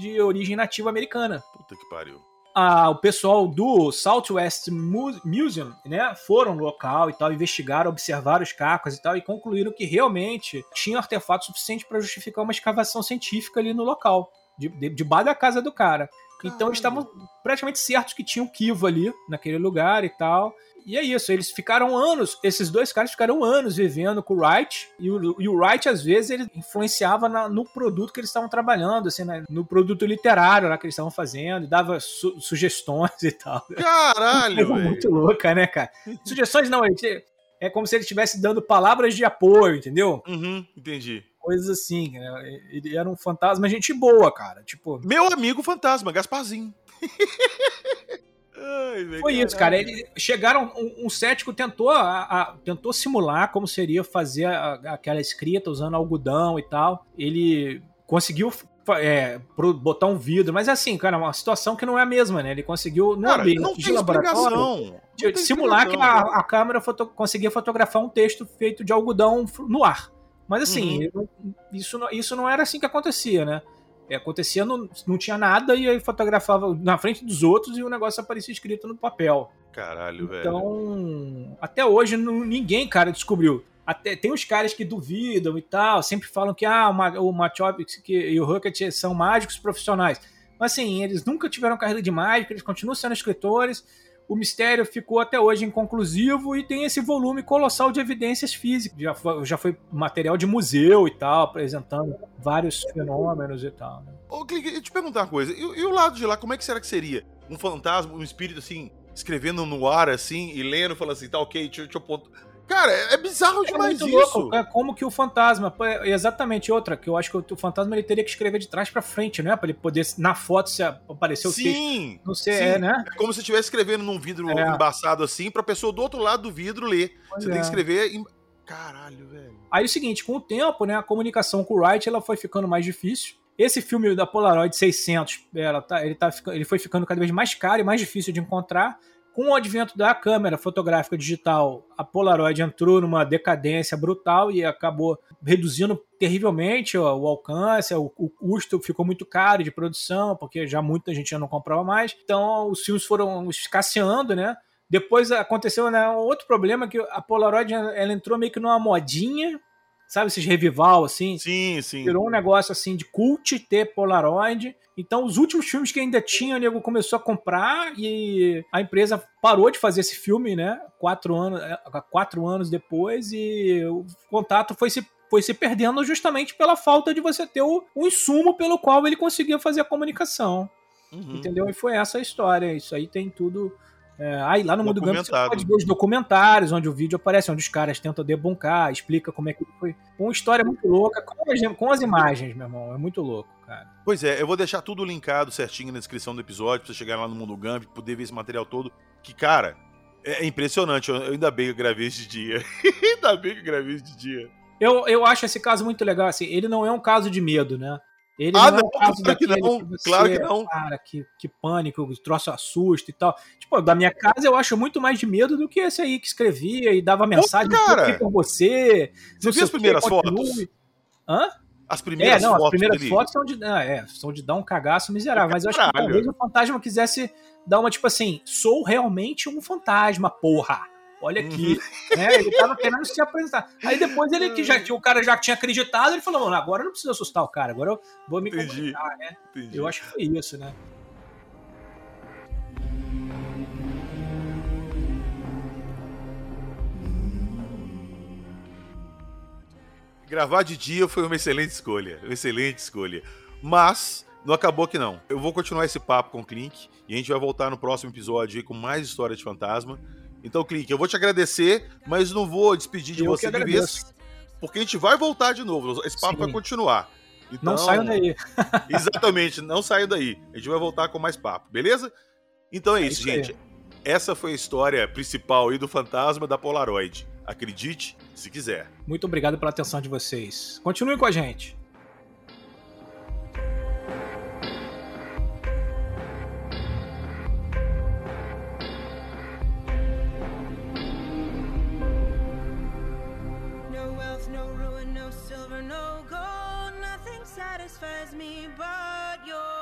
de origem nativa americana. Puta que pariu a, o pessoal do Southwest Museum, né, foram no local e tal, investigaram, observaram os cacos e tal, e concluíram que realmente tinha artefato suficiente para justificar uma escavação científica ali no local, de, de, debaixo da casa do cara. Então eles estavam praticamente certos que tinha um Kivo ali, naquele lugar e tal. E é isso, eles ficaram anos, esses dois caras ficaram anos vivendo com o Wright, e o, e o Wright, às vezes, ele influenciava na, no produto que eles estavam trabalhando, assim, né, no produto literário lá que eles estavam fazendo, dava su sugestões e tal. Caralho, velho! Muito louca, né, cara? Sugestões não, ele, é como se ele estivesse dando palavras de apoio, entendeu? Uhum, entendi coisas assim, né? Ele era um fantasma, gente boa, cara. Tipo. Meu amigo fantasma, Gasparzinho. Ai, Foi isso, cara. Ele, chegaram, um, um cético tentou, a, a, tentou simular como seria fazer a, aquela escrita usando algodão e tal. Ele conseguiu é, botar um vidro, mas assim, cara, uma situação que não é a mesma, né? Ele conseguiu no cara, ambiente não de laboratório de, simular que a, a câmera foto, conseguia fotografar um texto feito de algodão no ar. Mas assim, uhum. isso, isso não era assim que acontecia, né? É, acontecia, não, não tinha nada e aí fotografava na frente dos outros e o negócio aparecia escrito no papel. Caralho, então, velho. Então, até hoje não, ninguém, cara, descobriu. Até, tem os caras que duvidam e tal, sempre falam que ah, o Machop e o Huckett são mágicos profissionais. Mas assim, eles nunca tiveram carreira de mágica, eles continuam sendo escritores o mistério ficou até hoje inconclusivo e tem esse volume colossal de evidências físicas. Já foi, já foi material de museu e tal, apresentando vários fenômenos e tal. Né? Ô, Clique, eu te perguntar uma coisa. E, e, o lado de lá, como é que será que seria? Um fantasma, um espírito assim, escrevendo no ar assim e lendo, falando assim, tá ok, deixa, deixa eu Cara, é, é bizarro demais é isso. Louco. É como que o fantasma. É exatamente outra, que eu acho que o fantasma ele teria que escrever de trás para frente, não é? Pra ele poder, na foto, se aparecer o sim, texto. Não sei, sim. é, né? É como se estivesse escrevendo num vidro é. embaçado assim, pra pessoa do outro lado do vidro ler. Pois Você tem que é. escrever. Em... Caralho, velho. Aí o seguinte, com o tempo, né, a comunicação com o Wright ela foi ficando mais difícil. Esse filme da Polaroid 600, ela tá, ele, tá, ele foi ficando cada vez mais caro e mais difícil de encontrar com o advento da câmera fotográfica digital, a Polaroid entrou numa decadência brutal e acabou reduzindo terrivelmente o, o alcance, o, o, custo ficou muito caro de produção, porque já muita gente já não comprava mais. Então os filmes foram escasseando, né? Depois aconteceu né, outro problema que a Polaroid ela entrou meio que numa modinha sabe, esses revival, assim. Sim, sim. Virou um negócio, assim, de cult ter Polaroid. Então, os últimos filmes que ainda tinha, o nego começou a comprar e a empresa parou de fazer esse filme, né? Quatro anos, é, quatro anos depois e o contato foi se foi se perdendo justamente pela falta de você ter o, o insumo pelo qual ele conseguia fazer a comunicação. Uhum. Entendeu? E foi essa a história. Isso aí tem tudo é, aí lá no Mundo Gump você pode ver os documentários onde o vídeo aparece, onde os caras tentam debuncar, explica como é que foi. Uma história muito louca, com as, com as imagens, meu irmão. É muito louco, cara. Pois é, eu vou deixar tudo linkado certinho na descrição do episódio, pra você chegar lá no Mundo Gump, poder ver esse material todo. Que, cara, É impressionante, eu, ainda bem que eu gravei de dia. ainda bem que eu gravei de dia. Eu, eu acho esse caso muito legal, assim, ele não é um caso de medo, né? Ele ah, não, não, é um caso claro que não, que você, claro que não. Cara, que, que pânico, o troço assusta e tal. Tipo, da minha casa eu acho muito mais de medo do que esse aí que escrevia e dava mensagem cara, por você. Você viu as primeiras fotos? Hã? As primeiras é, não, fotos. As primeiras dele. fotos são de, ah, é, são de dar um cagaço miserável. Mas eu acho que talvez o fantasma quisesse dar uma, tipo assim, sou realmente um fantasma, porra. Olha aqui, uhum. né? Ele tava querendo se apresentar. Aí depois ele que já o cara já tinha acreditado, ele falou: agora não precisa assustar o cara, agora eu vou me Entendi. né? Entendi. Eu acho que foi isso, né? Gravar de dia foi uma excelente escolha, uma excelente escolha. Mas não acabou que não. Eu vou continuar esse papo com o Clink e a gente vai voltar no próximo episódio com mais história de fantasma. Então, Clique, eu vou te agradecer, mas não vou despedir de eu você de vez. Porque a gente vai voltar de novo. Esse papo Sim. vai continuar. Então, não saiam daí. exatamente, não saiam daí. A gente vai voltar com mais papo, beleza? Então é, é isso, isso gente. Essa foi a história principal aí do fantasma da Polaroid. Acredite, se quiser. Muito obrigado pela atenção de vocês. Continuem com a gente. satisfies me, but your